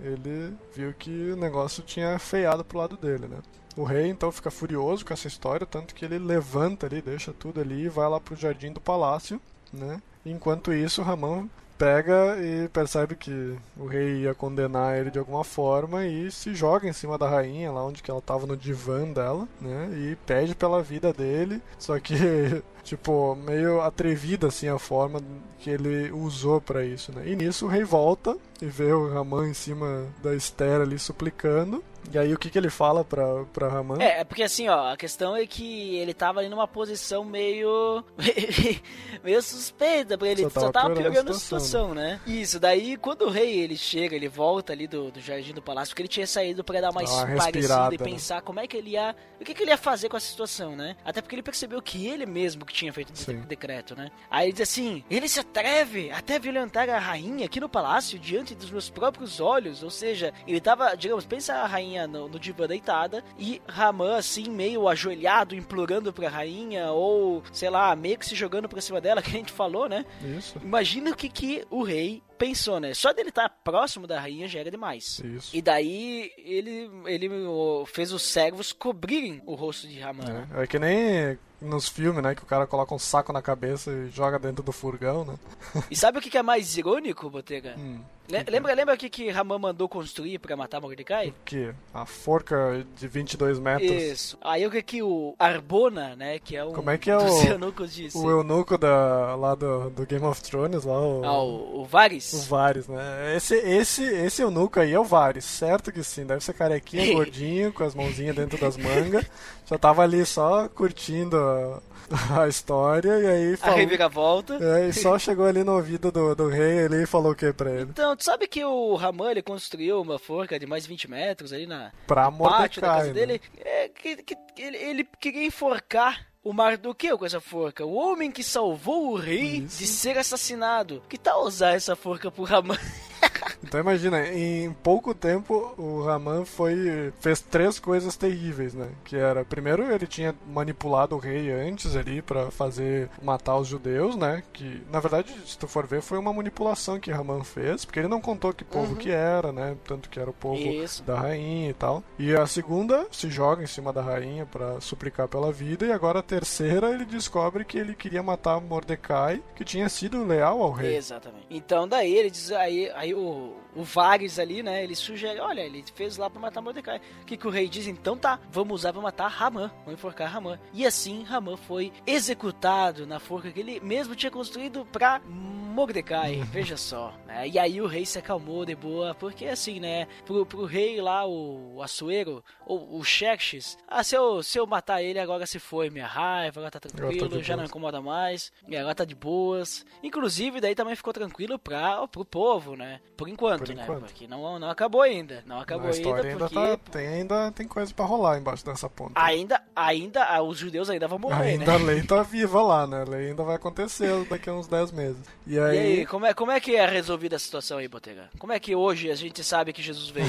ele viu que o negócio tinha feiado pro lado dele, né? O rei então fica furioso com essa história, tanto que ele levanta ali, deixa tudo ali e vai lá pro jardim do palácio, né? Enquanto isso, Ramã pega e percebe que o rei ia condenar ele de alguma forma e se joga em cima da rainha, lá onde que ela tava no divã dela, né? E pede pela vida dele, só que tipo, meio atrevida assim a forma que ele usou pra isso, né? E nisso o rei volta e vê o Ramã em cima da Esther ali suplicando. E aí o que que ele fala pra, pra Ramã? É, é porque assim, ó, a questão é que ele tava ali numa posição meio. meio suspeita pra ele. Só Só tava tava, piorando a situação, situação, né? Isso, daí quando o rei ele chega, ele volta ali do, do jardim do palácio, porque ele tinha saído pra dar uma Dá uma parecida respirada, e né? pensar como é que ele ia. O que, que ele ia fazer com essa situação, né? Até porque ele percebeu que ele mesmo que tinha feito o decreto, né? Aí ele diz assim: ele se atreve até violentar a rainha aqui no palácio diante dos meus próprios olhos. Ou seja, ele tava, digamos, pensa a rainha no, no divã deitada e Ramã assim, meio ajoelhado, implorando pra rainha, ou sei lá, meio que se jogando pra cima dela, que a gente falou, né? Isso. Imagina o que, que o rei pensou, né? Só dele estar próximo da rainha já era demais. Isso. E daí ele, ele fez os servos cobrirem o rosto de Raman. né? É, é que nem nos filmes, né? Que o cara coloca um saco na cabeça e joga dentro do furgão, né? E sabe o que é mais irônico, Botega? Hum. Le- Lembra, lembra o que, que Raman mandou construir pra matar Mordecai? Que a forca de 22 metros. Isso. Aí o que que o Arbona, né, que é um Como é que é o- eunucos disse? O eunuco da, lá do, do Game of Thrones, lá, o, Ah, o, o Varys? O Varys, né? Esse, esse, esse eunuco aí é o Varys, certo que sim. Deve ser carequinha, gordinho, com as mãozinhas dentro das mangas. Já tava ali só curtindo a, a história e aí A falou. reviravolta. É, e só chegou ali no ouvido do, do rei ali e falou o que pra ele? Então, tu sabe que o Raman, ele construiu uma forca de mais 20 metros ali na Pra pátio da casa Mordecai. né? dele? É, que, que, que ele, ele queria enforcar o Mardoqueu com essa forca. O homem que salvou o rei Isso. de ser assassinado. Que tal usar essa forca pro Raman? Então imagina, em pouco tempo o Raman foi fez três coisas terríveis, né? Que era, primeiro ele tinha manipulado o rei antes ali pra fazer matar os judeus, né? Que na verdade, se tu for ver, foi uma manipulação que Raman fez, porque ele não contou que povo Uhum. que era, né? Tanto que era o povo Isso. da rainha e tal. E a segunda se joga em cima da rainha pra suplicar pela vida e agora a terceira ele descobre que ele queria matar Mordecai, que tinha sido leal ao rei. Exatamente. Então daí ele diz, aí, aí o, o Varys ali, né, ele sugere, olha, ele fez lá pra matar Mordecai. O que, que o rei diz? Então tá, vamos usar pra matar Ramã, vamos enforcar Ramã. E assim Ramã foi executado na forca que ele mesmo tinha construído pra Mordecai, veja só. Né? E aí o rei se acalmou de boa, porque assim, né, pro, pro rei lá, o, o Assuero, ou o Xerxes, ah, se eu, se eu matar ele, agora se foi minha raiva, agora tá Agora tá tranquilo, já não incomoda mais, e agora tá de boas. Inclusive, daí também ficou tranquilo pra, pro povo, né? Por enquanto, Por né? enquanto. Porque não, não acabou ainda. Não acabou a ainda, ainda, porque tá, tem, ainda tem coisa pra rolar embaixo dessa ponta. ainda, ainda, ah, os judeus ainda vão morrer, Ainda né? a lei tá viva lá, né? A lei ainda vai acontecer daqui a uns 10 meses. E E aí, aí, como é, como é que é resolvida a situação aí, Botega? Como é que hoje a gente sabe que Jesus veio?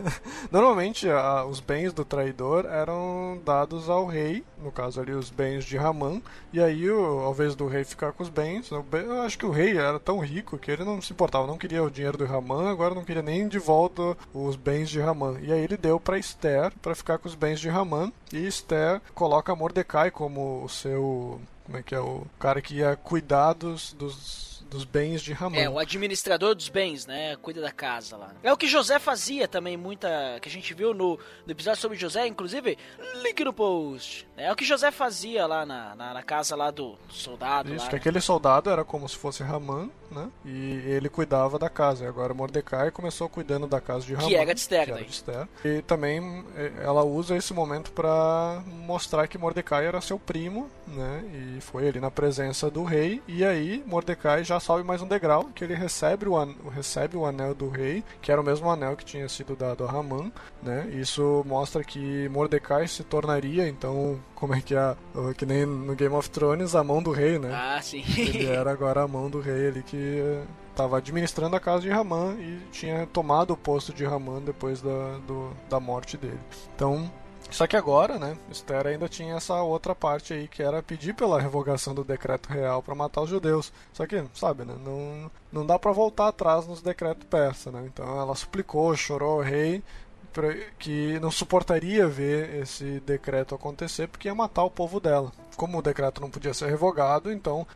normalmente a- os bens do traidor eram dados ao rei, no caso ali os bens de Ramã, e aí o, ao invés do rei ficar com os bens, eu acho que o rei era tão rico que ele não se importava, não queria o dinheiro do Ramã, agora não queria nem de volta os bens de Ramã. E aí ele deu pra Esther pra ficar com os bens de Ramã, e Esther coloca Mordecai como o seu, como é que é, o cara que ia cuidar dos, dos, dos bens de Ramã. É, o administrador dos bens, né? Cuida da casa lá. É o que José fazia também, muita. que a gente viu no, no episódio sobre José, inclusive, link no post. É o que José fazia lá na, na, na casa lá do soldado. Isso, lá, que né? aquele soldado era como se fosse Ramã, né? E ele cuidava da casa. E agora Mordecai começou cuidando da casa de Ramã. Que era de Esther. E também eh, ela usa esse momento para mostrar que Mordecai era seu primo, né? E foi ali na presença do rei. E aí Mordecai já sobe mais um degrau, que ele recebe o, an recebe o anel do rei, que era o mesmo anel que tinha sido dado a Ramã, né? Isso mostra que Mordecai se tornaria, então, como é que é, que nem no Game of Thrones, a mão do rei, né? Ah, sim. Ele era agora a mão do rei ali que estava administrando a casa de Ramã e tinha tomado o posto de Ramã depois da, do- da morte dele. Então, só que agora, né, Esther ainda tinha essa outra parte aí que era pedir pela revogação do decreto real para matar os judeus. Só que, sabe, né, não, não dá para voltar atrás nos decretos persa, né? Então ela suplicou, chorou ao rei que não suportaria ver esse decreto acontecer porque ia matar o povo dela. Como o decreto não podia ser revogado, então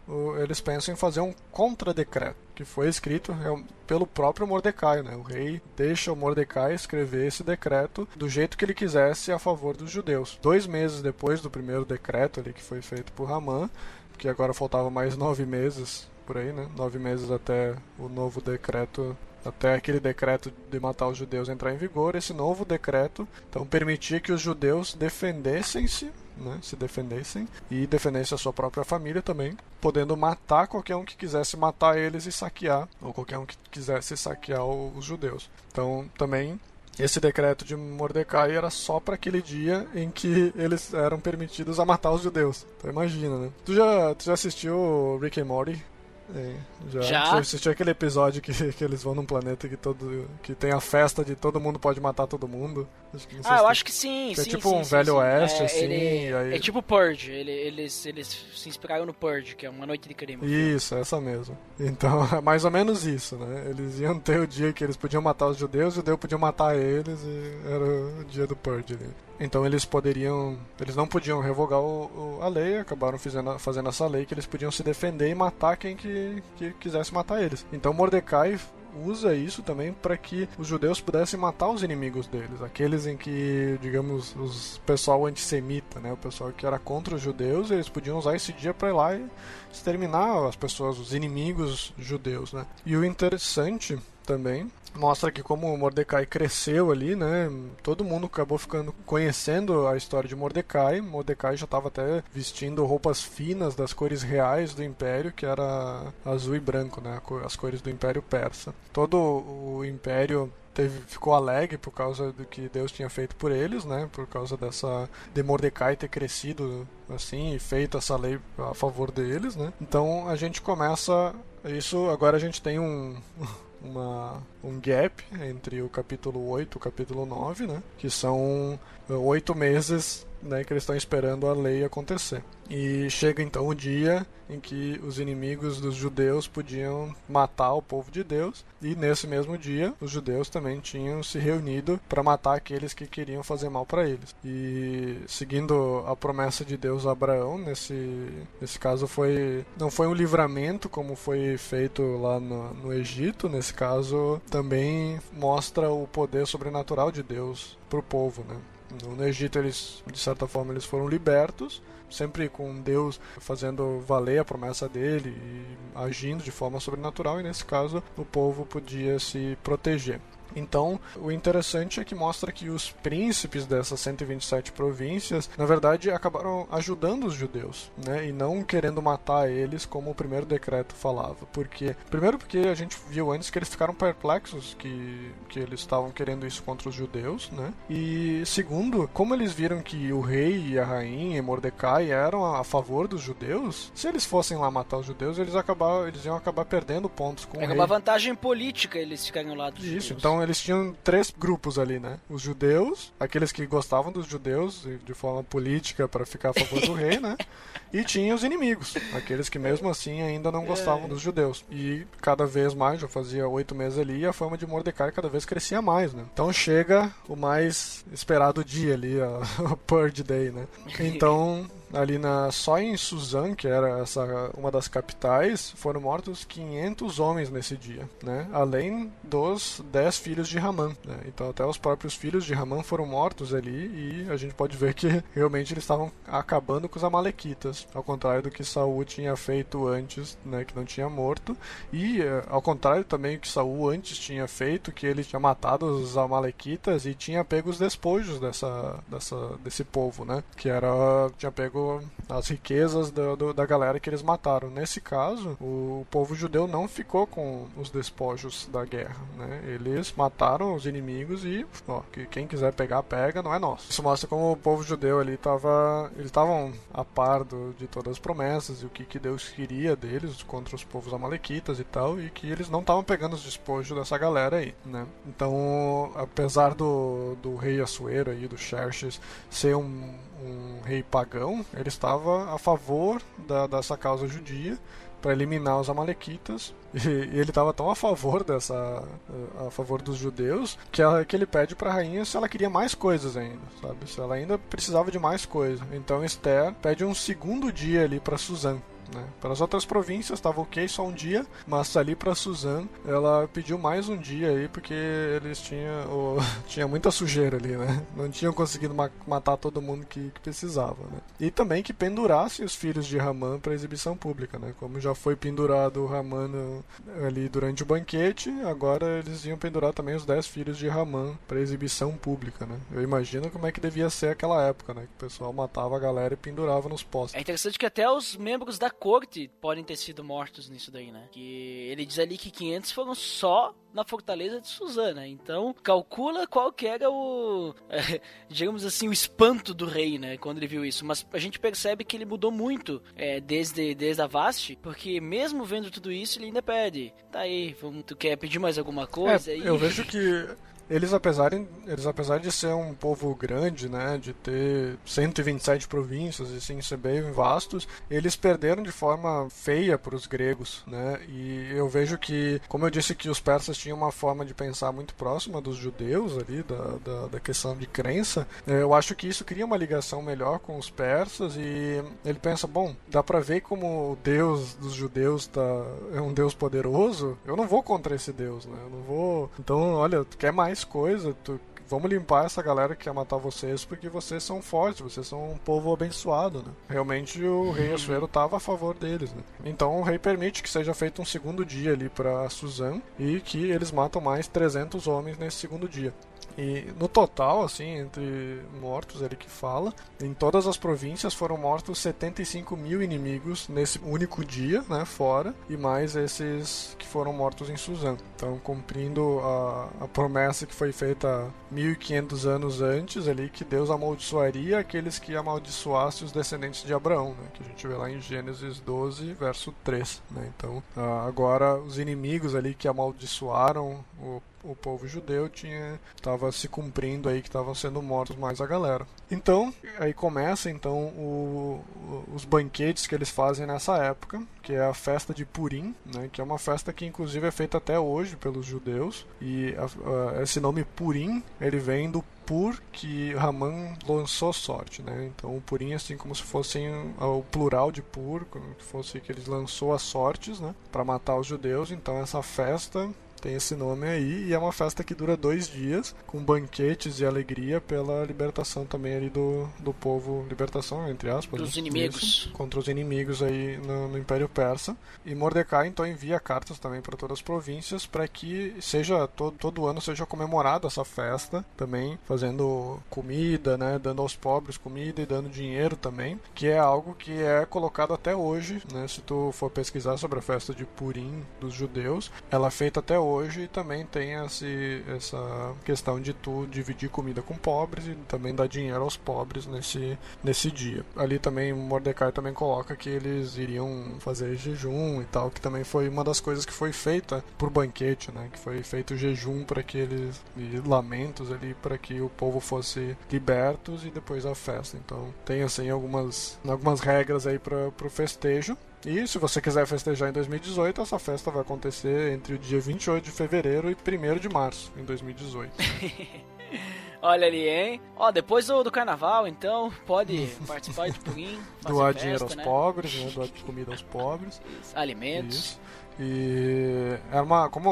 eles pensam em fazer um contra-decreto, que foi escrito real- pelo próprio Mordecai. Né? O rei deixa o Mordecai escrever esse decreto do jeito que ele quisesse a favor dos judeus. Dois meses depois do primeiro decreto ali que foi feito por Ramã, que agora faltava mais nove meses por aí, né? Nove meses até o novo decreto até aquele decreto de matar os judeus entrar em vigor, esse novo decreto então permitia que os judeus defendessem-se, né, se defendessem e defendessem a sua própria família também, podendo matar qualquer um que quisesse matar eles e saquear, ou qualquer um que quisesse saquear os judeus. Então também esse decreto de Mordecai era só para aquele dia em que eles eram permitidos a matar os judeus. Então imagina, né? Tu já, tu já assistiu Rick and Morty? É, já. Já? Você assistiu aquele episódio que, que eles vão num planeta que todo que tem a festa de todo mundo pode matar todo mundo? Ah, eu acho que sim, que é sim, tipo sim, um sim, velho oeste, É, assim, ele- aí- É tipo Purge, ele- eles, eles se inspiraram no Purge, que é uma noite de crime. Isso, essa mesmo. Então, é mais ou menos isso, né? Eles iam ter o dia que eles podiam matar os judeus, os judeus podiam matar eles, e era o dia do Purge ali. Então eles poderiam. Eles não podiam revogar o, o- a lei, acabaram fazendo, fazendo essa lei que eles podiam se defender e matar quem que, que quisesse matar eles. Então Mordecai usa isso também para que os judeus pudessem matar os inimigos deles, aqueles em que, digamos, os pessoal antissemita, né, o pessoal que era contra os judeus, eles podiam usar esse dia para ir lá e exterminar as pessoas, os inimigos judeus, né? E o interessante também mostra que como Mordecai cresceu ali, né, todo mundo acabou ficando conhecendo a história de Mordecai. Mordecai já estava até vestindo roupas finas das cores reais do Império, que era azul e branco, né, as cores do Império Persa. Todo o Império teve, ficou alegre por causa do que Deus tinha feito por eles, né? Por causa dessa de Mordecai ter crescido assim e feito essa lei a favor deles, né? Então a gente começa isso agora a gente tem um uma, um gap entre o capítulo 8 e o capítulo 9, né? Que são eh, oito meses né, que eles estão esperando a lei acontecer. E chega então o dia em que os inimigos dos judeus podiam matar o povo de Deus, e nesse mesmo dia os judeus também tinham se reunido para matar aqueles que queriam fazer mal para eles. E seguindo a promessa de Deus a Abraão, nesse, nesse caso foi não foi um livramento como foi feito lá no, no Egito, nesse caso também mostra o poder sobrenatural de Deus para o povo, né? No, Egito eles, de certa forma, eles foram libertos, sempre com Deus fazendo valer a promessa dele e agindo de forma sobrenatural, e nesse caso o povo podia se proteger. Então, o interessante é que mostra que os príncipes dessas 127 províncias, na verdade, acabaram ajudando os judeus, né? E não querendo matar eles como o primeiro decreto falava. Porque, primeiro porque a gente viu antes que eles ficaram perplexos que, que eles estavam querendo isso contra os judeus, né? E segundo, como eles viram que o rei e a rainha e Mordecai eram a favor dos judeus, se eles fossem lá matar os judeus, eles acabar, eles iam acabar perdendo pontos com o É rei. uma vantagem política eles ficarem ao lado dos Isso, judeus. então eles tinham três grupos ali, né? Os judeus, aqueles que gostavam dos judeus de forma política para ficar a favor do rei, né? E tinha os inimigos, aqueles que mesmo assim ainda não gostavam dos judeus. E cada vez mais, já fazia oito meses ali, e a fama de Mordecai cada vez crescia mais, né? Então chega o mais esperado dia ali, a- o Purge Day, né? Então ali na só em Suzan, que era essa uma das capitais, foram mortos 500 homens nesse dia, né? Além dos 10 filhos de Ramã, né? Então até os próprios filhos de Ramã foram mortos ali e a gente pode ver que realmente eles estavam acabando com os amalequitas, ao contrário do que Saul tinha feito antes, né, que não tinha morto, e eh, ao contrário também que Saul antes tinha feito, que ele tinha matado os amalequitas e tinha pego os despojos dessa, dessa desse povo, né? Que era tinha pego as riquezas do, do- da galera que eles mataram. Nesse caso, o povo judeu não ficou com os despojos da guerra, né? Eles mataram os inimigos e, ó, que quem quiser pegar, pega, não é nosso. Isso mostra como o povo judeu ali estava, eles estavam a par do- de todas as promessas e o que, que Deus queria deles contra os povos amalequitas e tal, e que eles não estavam pegando os despojos dessa galera aí, né? Então, apesar do, do rei Assuero aí, do Xerxes, ser um, um rei pagão, ele estava a favor da, dessa causa judia para eliminar os amalequitas. E, e ele estava tão a favor dessa a favor dos judeus que, ela, que ele pede para a rainha se ela queria mais coisas ainda sabe? Se ela ainda precisava de mais coisa. Então Esther pede um segundo dia ali para Suzã né? Para as outras províncias estava ok só um dia, mas ali para Suzanne ela pediu mais um dia aí porque eles tinham tinha muita sujeira ali, né? Não tinham conseguido ma- matar todo mundo que, que precisava, né? E também que pendurassem os filhos de Ramã para exibição pública, né? Como já foi pendurado o Ramã no- ali durante o banquete, agora eles iam pendurar também os dez filhos de Ramã para exibição pública, né? Eu imagino como é que devia ser aquela época, né? Que o pessoal matava a galera e pendurava nos postes. É interessante que até os membros da corte podem ter sido mortos nisso daí, né? Que ele diz ali que 500 foram só na fortaleza de Suzana. Então, calcula qual que era o, é, digamos assim, o espanto do rei, né, quando ele viu isso. Mas a gente percebe que ele mudou muito é, desde, desde a Vaste, porque mesmo vendo tudo isso, ele ainda pede. Tá aí, vamos, tu quer pedir mais alguma coisa? É, eu vejo que eles apesar, eles apesar de ser um povo grande, né, de ter 127 províncias e assim ser bem vastos, eles perderam de forma feia para os gregos, né? E eu vejo que, como eu disse que os persas tinham uma forma de pensar muito próxima dos judeus ali da, da, da questão de crença, é, eu acho que isso cria uma ligação melhor com os persas e ele pensa, bom, dá para ver como o Deus dos judeus tá, é um Deus poderoso, eu não vou contra esse Deus, né? Eu não vou. Então, olha, tu quer mais coisa, tu, vamos limpar essa galera que quer matar vocês porque vocês são fortes, vocês são um povo abençoado, né? Realmente o rei Assuero estava a favor deles, né? Então o rei permite que seja feito um segundo dia ali para Suzan e que eles matam mais 300 homens nesse segundo dia. E no total, assim, entre mortos, ele que fala, em todas as províncias foram mortos 75 mil inimigos nesse único dia, né, fora, e mais esses que foram mortos em Suzã. Então, cumprindo a, a promessa que foi feita 1500 anos antes, ali, que Deus amaldiçoaria aqueles que amaldiçoassem os descendentes de Abraão, né, que a gente vê lá em Gênesis 12, verso 3. Né, então, agora os inimigos ali que amaldiçoaram o o povo judeu tinha estava se cumprindo aí que estavam sendo mortos mais a galera. Então, aí começa então o, os banquetes que eles fazem nessa época, que é a festa de Purim, né, que é uma festa que inclusive é feita até hoje pelos judeus. E a, a, esse nome Purim, ele vem do Pur que Raman lançou sorte, né? Então Purim assim como se fosse o plural de Pur, como se fosse que ele lançou as sortes, né, para matar os judeus. Então essa festa tem esse nome aí e é uma festa que dura dois dias com banquetes e alegria pela libertação também ali do, do povo libertação entre aspas dos né? inimigos. Isso, contra os inimigos aí no, no, Império Persa. E Mordecai então envia cartas também para todas as províncias para que seja todo, todo ano seja comemorada essa festa também fazendo comida né? Dando aos pobres comida e dando dinheiro também que é algo que é colocado até hoje né? Se tu for pesquisar sobre a festa de Purim dos judeus ela é feita até hoje hoje também tem esse, essa questão de tu dividir comida com pobres e também dar dinheiro aos pobres nesse, nesse dia. Ali também Mordecai também coloca que eles iriam fazer jejum e tal, que também foi uma das coisas que foi feita por banquete, né? Que foi feito jejum para que eles e lamentos ali para que o povo fosse libertos e depois a festa. Então tem assim algumas algumas regras aí para o festejo. E se você quiser festejar em 2018, essa festa vai acontecer entre o dia 28 de fevereiro e 1 de março em 2018. Olha ali, hein? Ó, depois do, do carnaval, então, pode participar de. Doar festa, dinheiro aos né? pobres, né? Doar comida aos pobres. Alimentos. Isso. E é uma como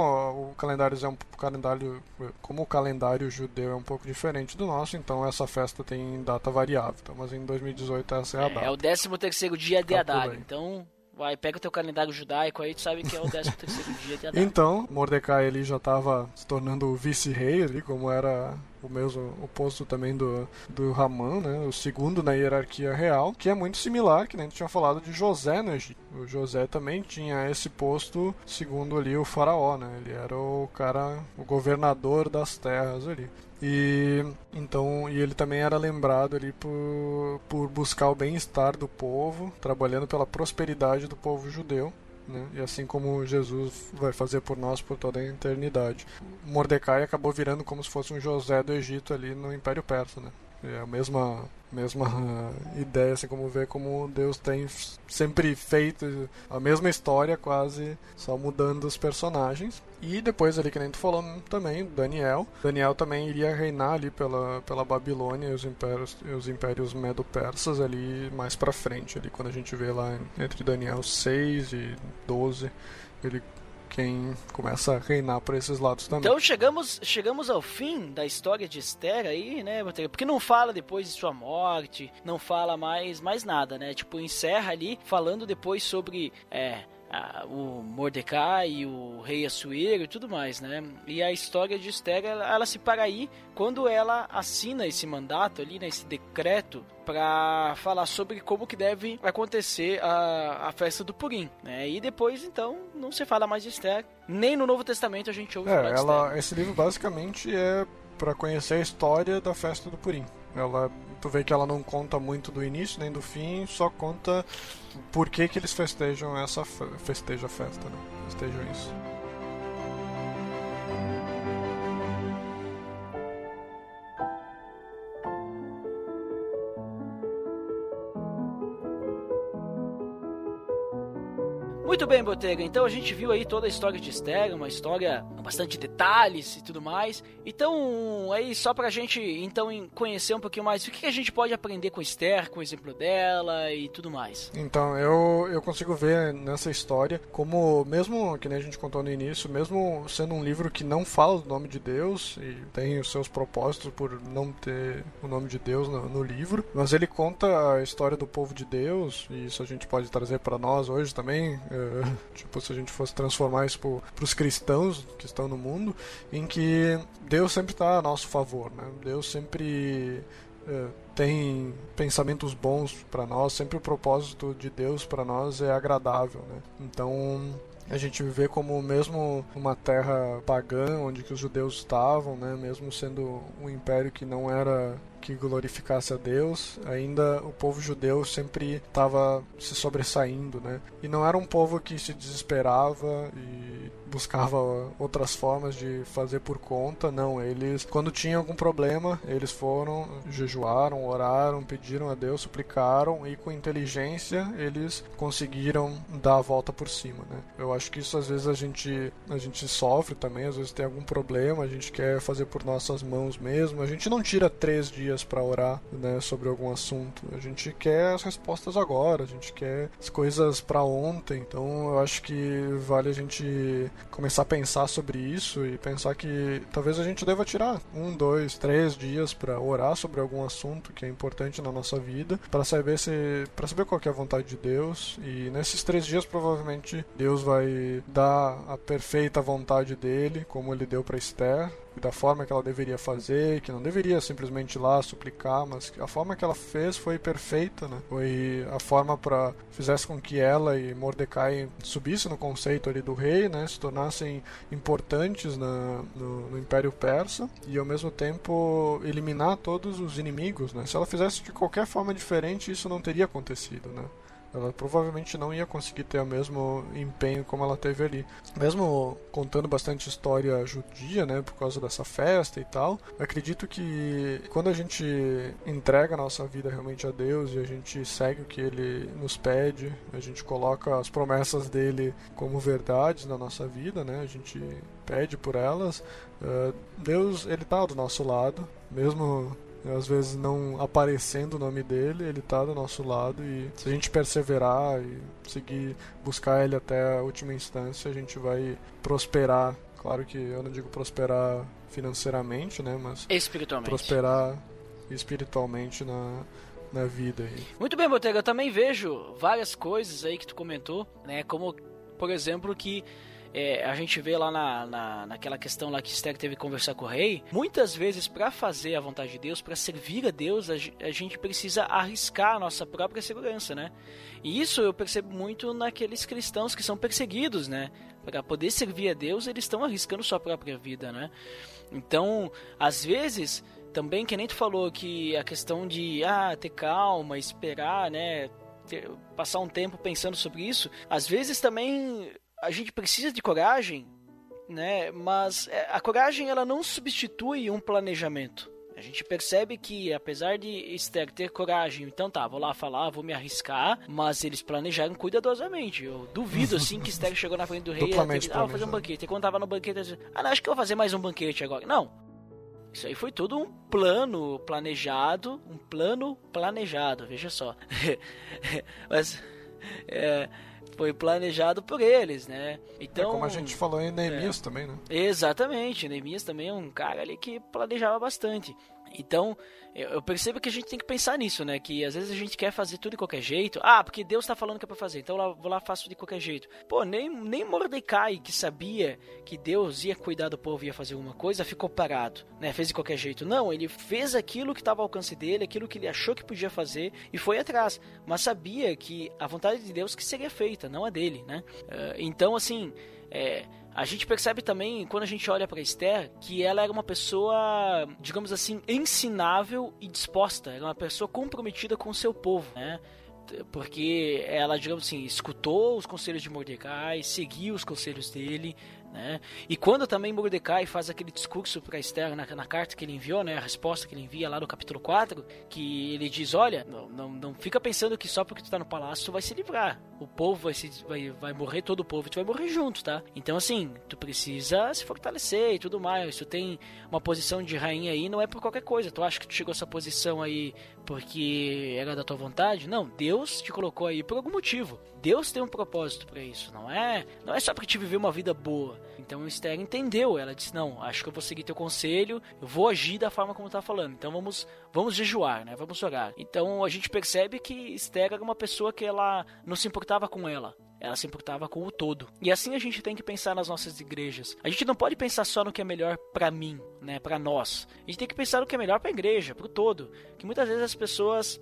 o calendário é um calendário como o calendário judeu é um pouco diferente do nosso, então essa festa tem data variável. Então, mas em 2018 essa é a É, data. é o 13 terceiro dia de Adar. Então, vai, pega o teu calendário judaico aí, tu sabe que é o 13 terceiro dia Adar. Então, Mordecai ele já estava se tornando o vice-rei ali, como era o mesmo oposto também do, do Ramã, né? O segundo na hierarquia real, que é muito similar, que nem gente tinha falado de José no Egito. O José também tinha esse posto segundo ali o faraó, né? Ele era o cara, o governador das terras ali. E então e ele também era lembrado ali por, por buscar o bem-estar do povo, trabalhando pela prosperidade do povo judeu. Né? E assim como Jesus vai fazer por nós por toda a eternidade. Mordecai acabou virando como se fosse um José do Egito ali no Império Persa, né? É a mesma mesma ideia, assim como ver como Deus tem sempre feito a mesma história, quase só mudando os personagens. E depois ali que nem tu falou também, Daniel. Daniel também iria reinar ali pela, pela Babilônia e os impérios, os impérios medo-persas ali mais pra frente, ali quando a gente vê lá entre Daniel 6 e 12, ele quem começa a reinar por esses lados também. Então chegamos, chegamos ao fim da história de Esther aí, né? Porque não fala depois de sua morte, não fala mais, mais nada, né? Tipo, encerra ali falando depois sobre é, a, o Mordecai e o rei Assuero e tudo mais, né? E a história de Esther, ela, ela se para aí quando ela assina esse mandato ali, né, esse decreto para falar sobre como que deve acontecer a, a festa do Purim, né? E depois, então, não se fala mais de Esther, nem no Novo Testamento a gente ouve é, falar de ela, Esther. Esse livro basicamente é para conhecer a história da festa do Purim. Ela, tu vê que ela não conta muito do início nem do fim, só conta por que, que eles festejam essa festejam a festa, né? Festejam isso. Muito bem, Botega. Então a gente viu aí toda a história de Esther, uma história com bastante detalhes e tudo mais. Então, aí só pra gente então conhecer um pouquinho mais, o que a gente pode aprender com Esther, com o exemplo dela e tudo mais. Então, eu, eu consigo ver nessa história como, mesmo que nem a gente contou no início, mesmo sendo um livro que não fala o nome de Deus e tem os seus propósitos por não ter o nome de Deus no, no livro, mas ele conta a história do povo de Deus, e isso a gente pode trazer para nós hoje também tipo, se a gente fosse transformar isso para os cristãos que estão no mundo, em que Deus sempre está a nosso favor, né? Deus sempre uh, tem pensamentos bons para nós, sempre o propósito de Deus para nós é agradável, né? Então a gente vê como mesmo uma terra pagã onde que os judeus estavam, né, mesmo sendo um império que não era que glorificasse a Deus, ainda o povo judeu sempre estava se sobressaindo, né? E não era um povo que se desesperava e buscava outras formas de fazer por conta, não. Eles, quando tinham algum problema, eles foram, jejuaram, oraram, pediram a Deus, suplicaram e com inteligência eles conseguiram dar a volta por cima, né? Eu acho que isso às vezes a gente a gente sofre também, às vezes tem algum problema, a gente quer fazer por nossas mãos mesmo. A gente não tira três dias para orar, né, sobre algum assunto. A gente quer as respostas agora, a gente quer as coisas para ontem. Então eu acho que vale a gente começar a pensar sobre isso e pensar que talvez a gente deva tirar um, dois, três dias para orar sobre algum assunto que é importante na nossa vida, para saber se, para saber qual é a vontade de Deus. E nesses três dias provavelmente Deus vai dar a perfeita vontade dele, como ele deu para Esther, da forma que ela deveria fazer, que não deveria simplesmente ir lá suplicar, mas a forma que ela fez foi perfeita, né? Foi a forma para fizesse com que ela e Mordecai subissem no conceito ali do rei, né? Se tornassem importantes na, no, no Império Persa e ao mesmo tempo eliminar todos os inimigos, né? Se ela fizesse de qualquer forma diferente, isso não teria acontecido, né? Ela provavelmente não ia conseguir ter o mesmo empenho como ela teve ali. Mesmo contando bastante história judia, né, por causa dessa festa e tal, acredito que quando a gente entrega a nossa vida realmente a Deus e a gente segue o que ele nos pede, a gente coloca as promessas dele como verdades na nossa vida, né, a gente pede por elas, uh, Deus ele tá do nosso lado, mesmo às vezes não aparecendo o nome dele, ele está do nosso lado e se a gente perseverar e seguir buscar ele até a última instância, a gente vai prosperar. Claro que eu não digo prosperar financeiramente, né, mas espiritualmente. prosperar espiritualmente na na vida aí. Muito bem, Botega, eu também vejo várias coisas aí que tu comentou, né, como por exemplo que é, a gente vê lá na, na, naquela questão lá que Esther teve que conversar com o rei, muitas vezes para fazer a vontade de Deus, para servir a Deus, a, a, gente precisa arriscar a nossa própria segurança, né? E isso eu percebo muito naqueles cristãos que são perseguidos, né? Para poder servir a Deus, eles estão arriscando sua própria vida, né? Então, às vezes, também que nem tu falou que a questão de ah, ter calma, esperar, né? Ter, passar um tempo pensando sobre isso, às vezes também a gente precisa de coragem, né? Mas é, a coragem ela não substitui um planejamento. A gente percebe que, apesar de Esther ter coragem, então tá, vou lá falar, vou me arriscar, mas eles planejaram cuidadosamente. Eu duvido, assim, que Esther chegou na frente do rei e teve, ah, vou fazer um banquete. E quando tava no banquete, disse, ah, não, acho que eu vou fazer mais um banquete agora. Não. Isso aí foi tudo um plano planejado, um plano planejado, veja só. mas, é, foi planejado por eles, né? Então, é como a gente falou em Neemias é, também, né? Exatamente, Neemias também é um cara ali que planejava bastante. Então, eu percebo que a gente tem que pensar nisso, né? Que às vezes a gente quer fazer tudo de qualquer jeito. Ah, porque Deus tá falando que é pra fazer, então eu vou lá faço de qualquer jeito. Pô, nem, nem Mordecai, que sabia que Deus ia cuidar do povo e ia fazer alguma coisa, ficou parado, né? Fez de qualquer jeito. Não, ele fez aquilo que estava ao alcance dele, aquilo que ele achou que podia fazer e foi atrás. Mas sabia que a vontade de Deus que seria feita, não a dele, né? Uh, então, assim, é a gente percebe também, quando a gente olha para Esther, que ela era uma pessoa, digamos assim, ensinável e disposta. Era uma pessoa comprometida com o seu povo, né? Porque ela, digamos assim, escutou os conselhos de Mordecai, seguiu os conselhos dele, né? E quando também Mordecai faz aquele discurso para Esther na, na, carta que ele enviou, né, a resposta que ele envia lá no capítulo 4, que ele diz: Olha, não, não, não fica pensando que só porque tu tá no palácio tu vai se livrar. O povo vai, se, vai, vai morrer, todo o povo, tu vai morrer junto, tá? Então, assim, tu precisa se fortalecer e tudo mais. Tu tem uma posição de rainha aí, não é por qualquer coisa. Tu acha que tu chegou a essa posição aí porque era da tua vontade? Não, Deus te colocou aí por algum motivo. Deus tem um propósito para isso, não é? Não é só para te viver uma vida boa. Então Esther entendeu, ela disse: "Não, acho que eu vou seguir teu conselho, eu vou agir da forma como tá falando. Então vamos vamos jejuar, né? Vamos orar". Então a gente percebe que Esther era uma pessoa que ela não se importava com ela. Ela se importava com o todo. E assim a gente tem que pensar nas nossas igrejas. A gente não pode pensar só no que é melhor para mim, né, para nós. A gente tem que pensar no que é melhor para a igreja, para o todo. Que muitas vezes as pessoas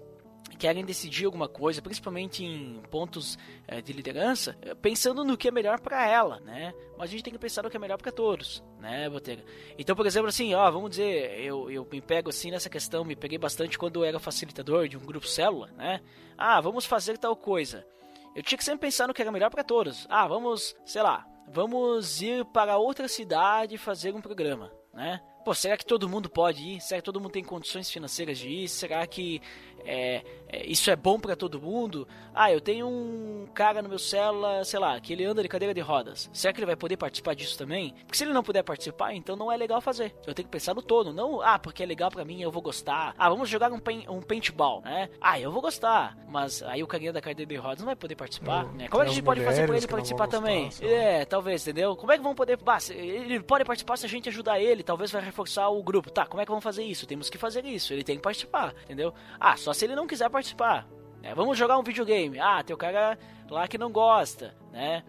querem decidir alguma coisa, principalmente em pontos é, de liderança, eh, pensando no que é melhor para ela, né? Mas a gente tem que pensar no que é melhor para todos, né, Botega? Então, por exemplo, assim, ó, vamos dizer, eu, eu me pego assim nessa questão, me peguei bastante quando eu era facilitador de um grupo célula, né? Ah, vamos fazer tal coisa. Eu tinha que sempre pensar no que era melhor para todos. Ah, vamos, sei lá, vamos ir para outra cidade fazer um programa, né? Pô, será que todo mundo pode ir? Será que todo mundo tem condições financeiras de ir? Será que é, é, isso é bom para todo mundo? Ah, eu tenho um cara no meu célula, sei lá, que ele anda de cadeira de rodas. Será que ele vai poder participar disso também? Porque se ele não puder participar, então não é legal fazer. Eu tenho que pensar no todo, não, ah, porque é legal para mim, eu vou gostar. Ah, vamos jogar um, pen, um paintball, né? Ah, eu vou gostar. Mas aí o carinha da cadeira de rodas não vai poder participar, né? Como é que a gente pode fazer para ele participar também? É, talvez, entendeu? Como é que vão poder... Bah, ele pode participar se a gente ajudar ele, talvez vai reforçar o grupo. Tá, como é que vamos fazer isso? Temos que fazer isso, ele tem que participar, entendeu? Ah, só se ele não quiser participar. Né? Vamos jogar um videogame. Ah, tem o cara lá que não gosta, né?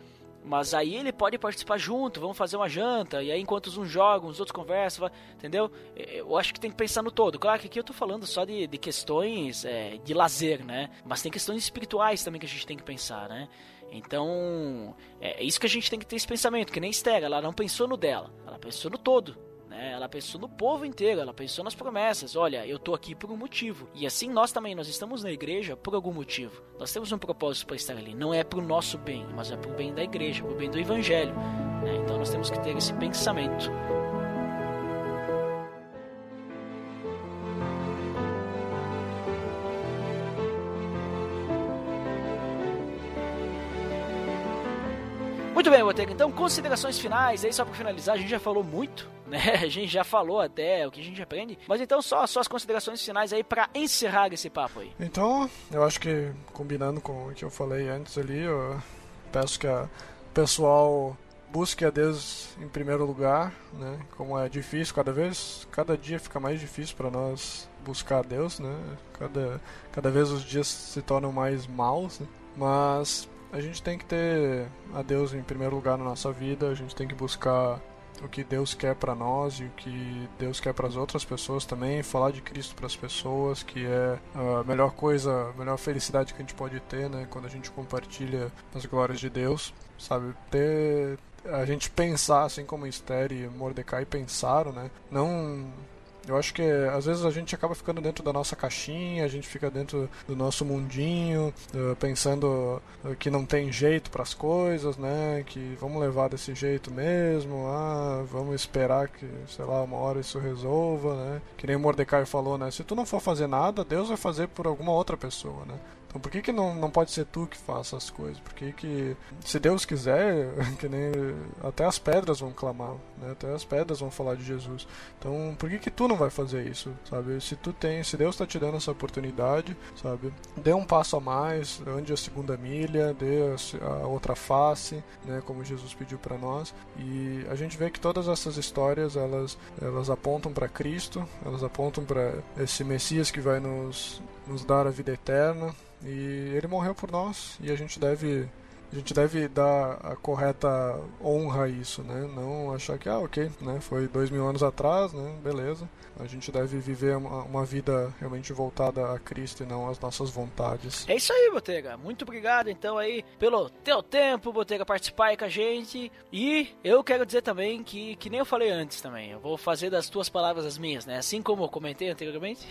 Mas aí ele pode participar junto, vamos fazer uma janta, e aí enquanto uns jogam, os outros conversam, entendeu? Eu acho que tem que pensar no todo. Claro que aqui eu tô falando só de, de questões é, de lazer, né? Mas tem questões espirituais também que a gente tem que pensar, né? Então, é, é isso que a gente tem que ter esse pensamento, que nem Esther, ela não pensou no dela, ela pensou no todo, né? Ela pensou no povo inteiro, ela pensou nas promessas. Olha, eu tô aqui por um motivo. E assim nós também, nós estamos na igreja por algum motivo. Nós temos um propósito para estar ali. Não é pro nosso bem, mas é pro bem da igreja, pro bem do evangelho. Né? Então nós temos que ter esse pensamento. Muito bem, Botega. Então, considerações finais aí, só para finalizar, a gente já falou muito, né? A gente já falou até o que a gente aprende. Mas então, só, só as considerações finais aí para encerrar esse papo aí. Então, eu acho que, combinando com o que eu falei antes ali, eu peço que o pessoal busque a Deus em primeiro lugar, né? Como é difícil cada vez, cada dia fica mais difícil para nós buscar a Deus, né? Cada, cada vez os dias se tornam mais maus, né? mas a gente tem que ter a Deus em primeiro lugar na nossa vida, a gente tem que buscar o que Deus quer para nós e o que Deus quer para as outras pessoas também, falar de Cristo para as pessoas, que é a melhor coisa, a melhor felicidade que a gente pode ter, né, quando a gente compartilha as glórias de Deus, sabe? Ter a gente pensar assim como Esther e Mordecai pensaram, né? Não eu acho que às vezes a gente acaba ficando dentro da nossa caixinha, a gente fica dentro do nosso mundinho, uh, pensando uh, que não tem jeito para as coisas, né? Que vamos levar desse jeito mesmo, ah, vamos esperar que, sei lá, uma hora isso resolva, né? Que nem o Mordecai falou, né? Se tu não for fazer nada, Deus vai fazer por alguma outra pessoa, né? Então por que, que não, não pode ser tu que faça as coisas? Por que, que se Deus quiser, que nem até as pedras vão clamar, né? até as pedras vão falar de Jesus. Então por que, que tu não vai fazer isso, sabe? Se tu tem, se Deus está te dando essa oportunidade, sabe? Dê um passo a mais, ande a segunda milha, dê a, outra face, né? Como Jesus pediu para nós. E a gente vê que todas essas histórias elas elas apontam para Cristo, elas apontam para esse Messias que vai nos nos dar a vida eterna e ele morreu por nós e a gente deve a gente deve dar a correta honra a isso, né? Não achar que, ah, ok, né? Foi dois mil anos atrás, né? Beleza. A gente deve viver uma, uma vida realmente voltada a Cristo e não às nossas vontades. É isso aí, Botega. Muito obrigado, então, aí, pelo teu tempo, Botega, participar aí com a gente. E eu quero dizer também que, que nem eu falei antes também, eu vou fazer das tuas palavras as minhas, né? Assim como eu comentei anteriormente.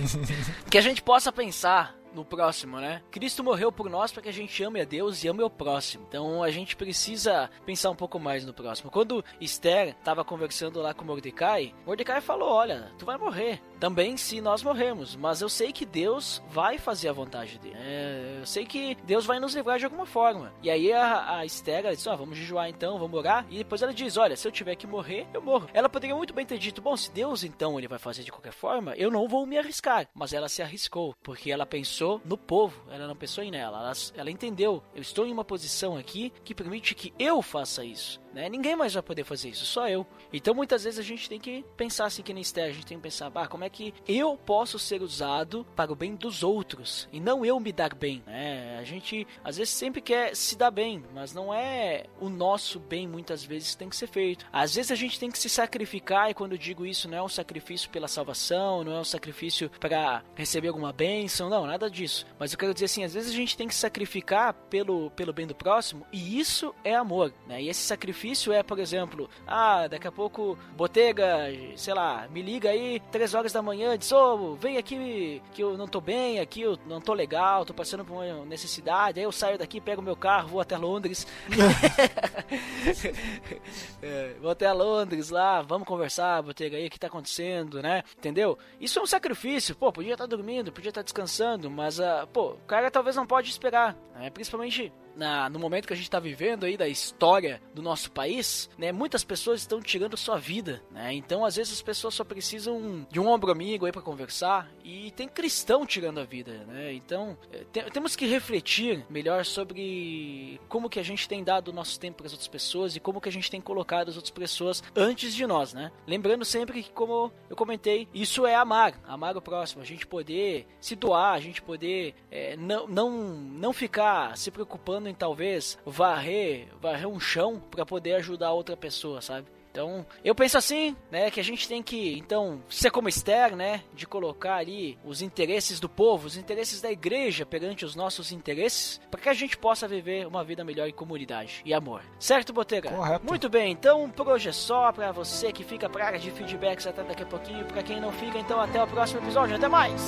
que a gente possa pensar no próximo, né? Cristo morreu por nós para que a gente ame a Deus e ame o próximo. Então a gente precisa pensar um pouco mais no próximo. Quando Esther estava conversando lá com Mordecai, Mordecai falou: Olha, tu vai morrer. Também se nós morremos, mas eu sei que Deus vai fazer a vontade dele. É, eu sei que Deus vai nos livrar de alguma forma. E aí a, a Esther ela disse: ah, vamos jejuar então, vamos orar. E depois ela diz: Olha, se eu tiver que morrer, eu morro. Ela poderia muito bem ter dito: Bom, se Deus então ele vai fazer de qualquer forma, eu não vou me arriscar. Mas ela se arriscou, porque ela pensou no povo, ela não pensou em ela. Ela, ela entendeu: eu estou em uma posição aqui que permite que eu faça isso. Né? Ninguém mais vai poder fazer isso, só eu. Então muitas vezes a gente tem que pensar assim que nem Esther, a gente tem que pensar, ah, como é que eu posso ser usado para o bem dos outros e não eu me dar bem, né? A gente às vezes sempre quer se dar bem, mas não é o nosso bem muitas vezes tem que ser feito. Às vezes a gente tem que se sacrificar e quando eu digo isso não é um sacrifício pela salvação, não é um sacrifício para receber alguma bênção, não, nada disso. Mas eu quero dizer assim, às vezes a gente tem que sacrificar pelo, pelo bem do próximo e isso é amor, né? E esse sacrifício é, por exemplo, ah, daqui a pouco Botega, sei lá, me liga aí três horas da manhã, diz, ô, oh, vem aqui que eu não tô bem, aqui eu não tô legal, tô passando por uma necessidade, aí eu saio daqui, pego meu carro, vou até Londres. é, vou até Londres lá, vamos conversar, Botega aí, o que tá acontecendo, né? Entendeu? Isso é um sacrifício, pô, podia estar tá dormindo, podia estar tá descansando, mas, uh, pô, o cara talvez não pode esperar, né? Principalmente na, no momento que a gente está vivendo aí da história do nosso país, né, muitas pessoas estão tirando sua vida, né? Então, às vezes as pessoas só precisam de um ombro amigo aí para conversar e tem cristão tirando a vida, né? Então, é, te, temos que refletir melhor sobre como que a gente tem dado o nosso tempo para as outras pessoas e como que a gente tem colocado as outras pessoas antes de nós, né? Lembrando sempre que, como eu comentei, isso é amar, amar o próximo, a gente poder se doar, a gente poder é, não, não, não ficar se preocupando em talvez varrer, varrer um chão para poder ajudar outra pessoa, sabe? Então, eu penso assim, né, que a gente tem que, então, ser como Esther, né, de colocar ali os interesses do povo, os interesses da igreja perante os nossos interesses, para que a gente possa viver uma vida melhor em comunidade e amor. Certo, Botega? Correto. Muito bem, então, por hoje é só, para você que fica pra área de feedbacks até daqui a pouquinho, para quem não fica, então, até o próximo episódio. Até mais!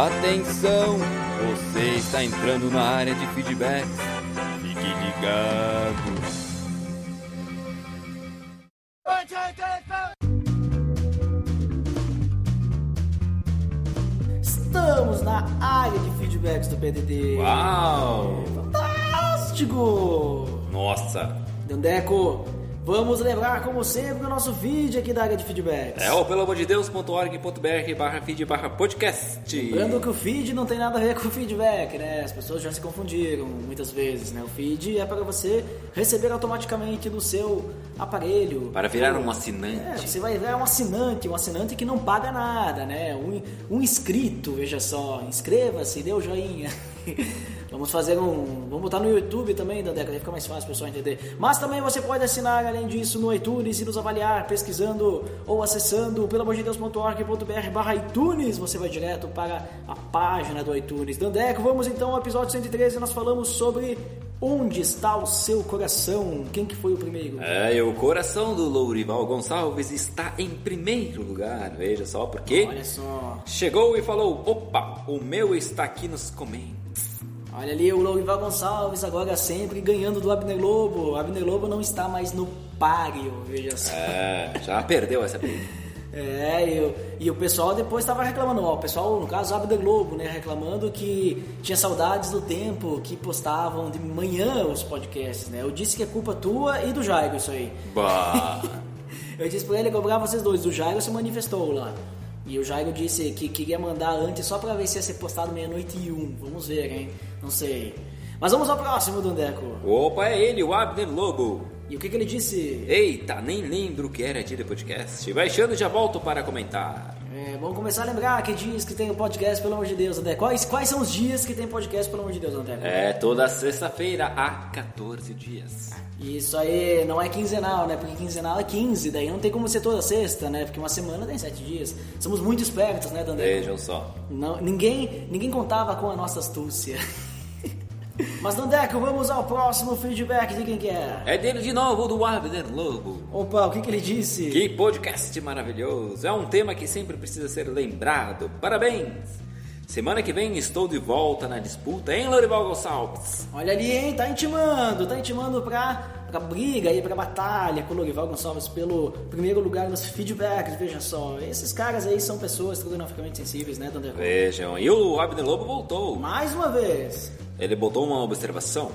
Atenção, você está entrando na área de feedback. Fique ligado. Estamos na área de feedbacks do PDD. Uau! Fantástico! Nossa! Dandeco, Vamos lembrar, como sempre, o nosso vídeo aqui da área de feedbacks. É o peloamordedeus.org.br barra feed barra podcast. Lembrando que o feed não tem nada a ver com o feedback, né? As pessoas já se confundiram muitas vezes, né? O feed é para você receber automaticamente no seu aparelho. Para virar um assinante. É, você vai virar um assinante, um assinante que não paga nada, né? Um, um inscrito, veja só. Inscreva-se, dê o joinha. Vamos fazer um. Vamos botar no YouTube também, da década, fica mais fácil o pessoal entender. Mas também você pode assinar, além disso, no iTunes e nos avaliar, pesquisando ou acessando pelamordedeus.org.br barra iTunes. Você vai direto para a página do iTunes. Dandeco, vamos então ao episódio 113. Nós falamos sobre Onde está o seu coração? Quem que foi o primeiro? É, o coração do Lourival Gonçalves está em primeiro lugar. Veja só, porque Olha só. chegou e falou: opa, o meu está aqui nos comentários. Olha ali o Lourival Gonçalves agora sempre ganhando do Abner Lobo. O Abner Lobo não está mais no páreo, veja só. É, já perdeu essa briga. É, e, o- e o pessoal depois estava reclamando, ó, o pessoal, no caso, Abner Globo, né, reclamando que tinha saudades do tempo que postavam de manhã os podcasts, né? Eu disse que é culpa tua e do Jairo isso aí. Bah. Eu disse pra ele cobrar vocês dois. O Jairo se manifestou lá. E o Jairo disse que queria mandar antes só pra ver se ia ser postado meia-noite e um. Vamos ver, hein? Não sei. Mas vamos ao próximo, Dandeco. Opa, é ele, o Abner Lobo. E o que, que ele disse? Eita, nem lembro o que era dia de podcast. Baixando já volto para comentar. É, vamos começar a lembrar que dias que tem o podcast, pelo amor de Deus, André. Quais, quais são os dias que tem podcast, pelo amor de Deus, André? É toda sexta-feira há 14 dias. Isso aí não é quinzenal, né? Porque quinzenal é 15, daí não tem como ser toda sexta, né? Porque uma semana tem 7 dias. Somos muito espertos, né, Dandé? Vejam só. Não, ninguém, ninguém contava com a nossa astúcia. Mas, Dandeco, vamos ao próximo feedback de quem que é. É dele de novo, do Abner Lobo. Opa, o que, que ele disse? Que podcast maravilhoso! É um tema que sempre precisa ser lembrado. Parabéns! Semana que vem estou de volta na disputa em Lorival Gonçalves. Olha ali, hein? Tá intimando, tá intimando pra, pra briga aí, pra batalha com o Lorival Gonçalves pelo primeiro lugar nos feedbacks, veja só. Esses caras aí são pessoas estrogonoficamente sensíveis, né, Dandeco? Vejam, e o Abner Lobo voltou. Mais uma vez. Ele botou uma observação.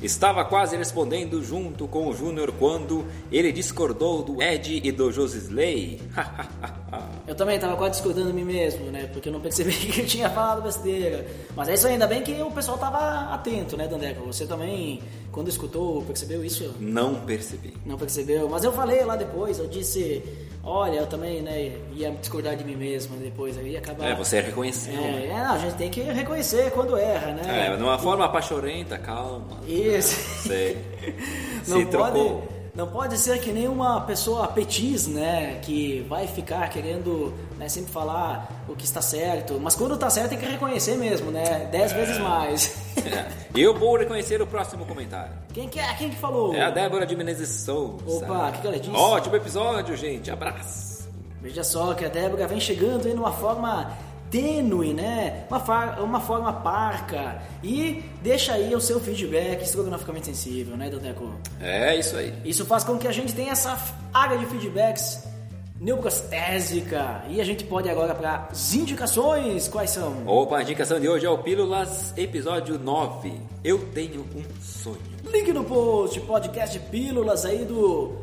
Estava quase respondendo junto com o Júnior quando ele discordou do Ed e do Josisley. Eu também tava quase discordando de mim mesmo, né? Porque eu não percebi que eu tinha falado besteira. Mas é isso ainda bem que o pessoal tava atento, né, Dandeco? Você também, quando escutou, percebeu isso? Não percebi. Não percebeu? Mas eu falei lá depois, eu disse, olha, eu também, né, ia discordar de mim mesmo depois, aí ia acabar... É, você reconheceu. É, é, não, a gente tem que reconhecer quando erra, né? É, numa forma apachorenta, calma. Isso. Você não se pode, trocou. Não pode ser que nem uma pessoa petis, né, que vai ficar querendo né, sempre falar o que está certo, mas quando está certo tem que reconhecer mesmo, né, dez vezes mais. É. Eu vou reconhecer o próximo comentário. Quem que é? Quem que falou? É a Débora de Menezes Souza. Opa, o que que ela disse? Ótimo episódio, gente. Abraço. Veja só que a Débora vem chegando aí numa forma tênue, né? Uma, uma forma parca. E deixa aí o seu feedback estrogonoficamente sensível, né, Dandeco? É isso aí. Isso faz com que a gente tenha essa área de feedbacks neurostésica. E a gente pode agora para as indicações. Quais são? Opa, a indicação de hoje é o Pílulas, episódio 9. Eu tenho um sonho. Link no post, podcast Pílulas aí do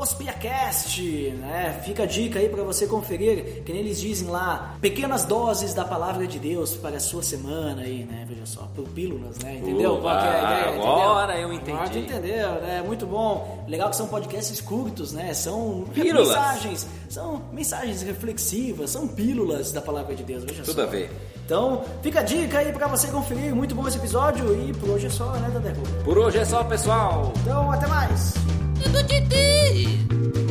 Ospiacast, né? Fica a dica aí para você conferir, que nem eles dizem lá, pequenas doses da palavra de Deus para a sua semana aí, né? Veja só, por pílulas, né? Entendeu? Opa, Qual é a ideia? Entendeu? agora eu entendi. Agora tu entendeu, né? Muito bom. Legal que são podcasts curtos, né? São Pílulas. mensagens, são mensagens reflexivas, são pílulas da palavra de Deus, veja Tudo só. a ver. Então, fica a dica aí para você conferir. Muito bom esse episódio e por hoje é só, né, Dadeco? Por hoje é só, pessoal. Então, até mais! Lindo Titi!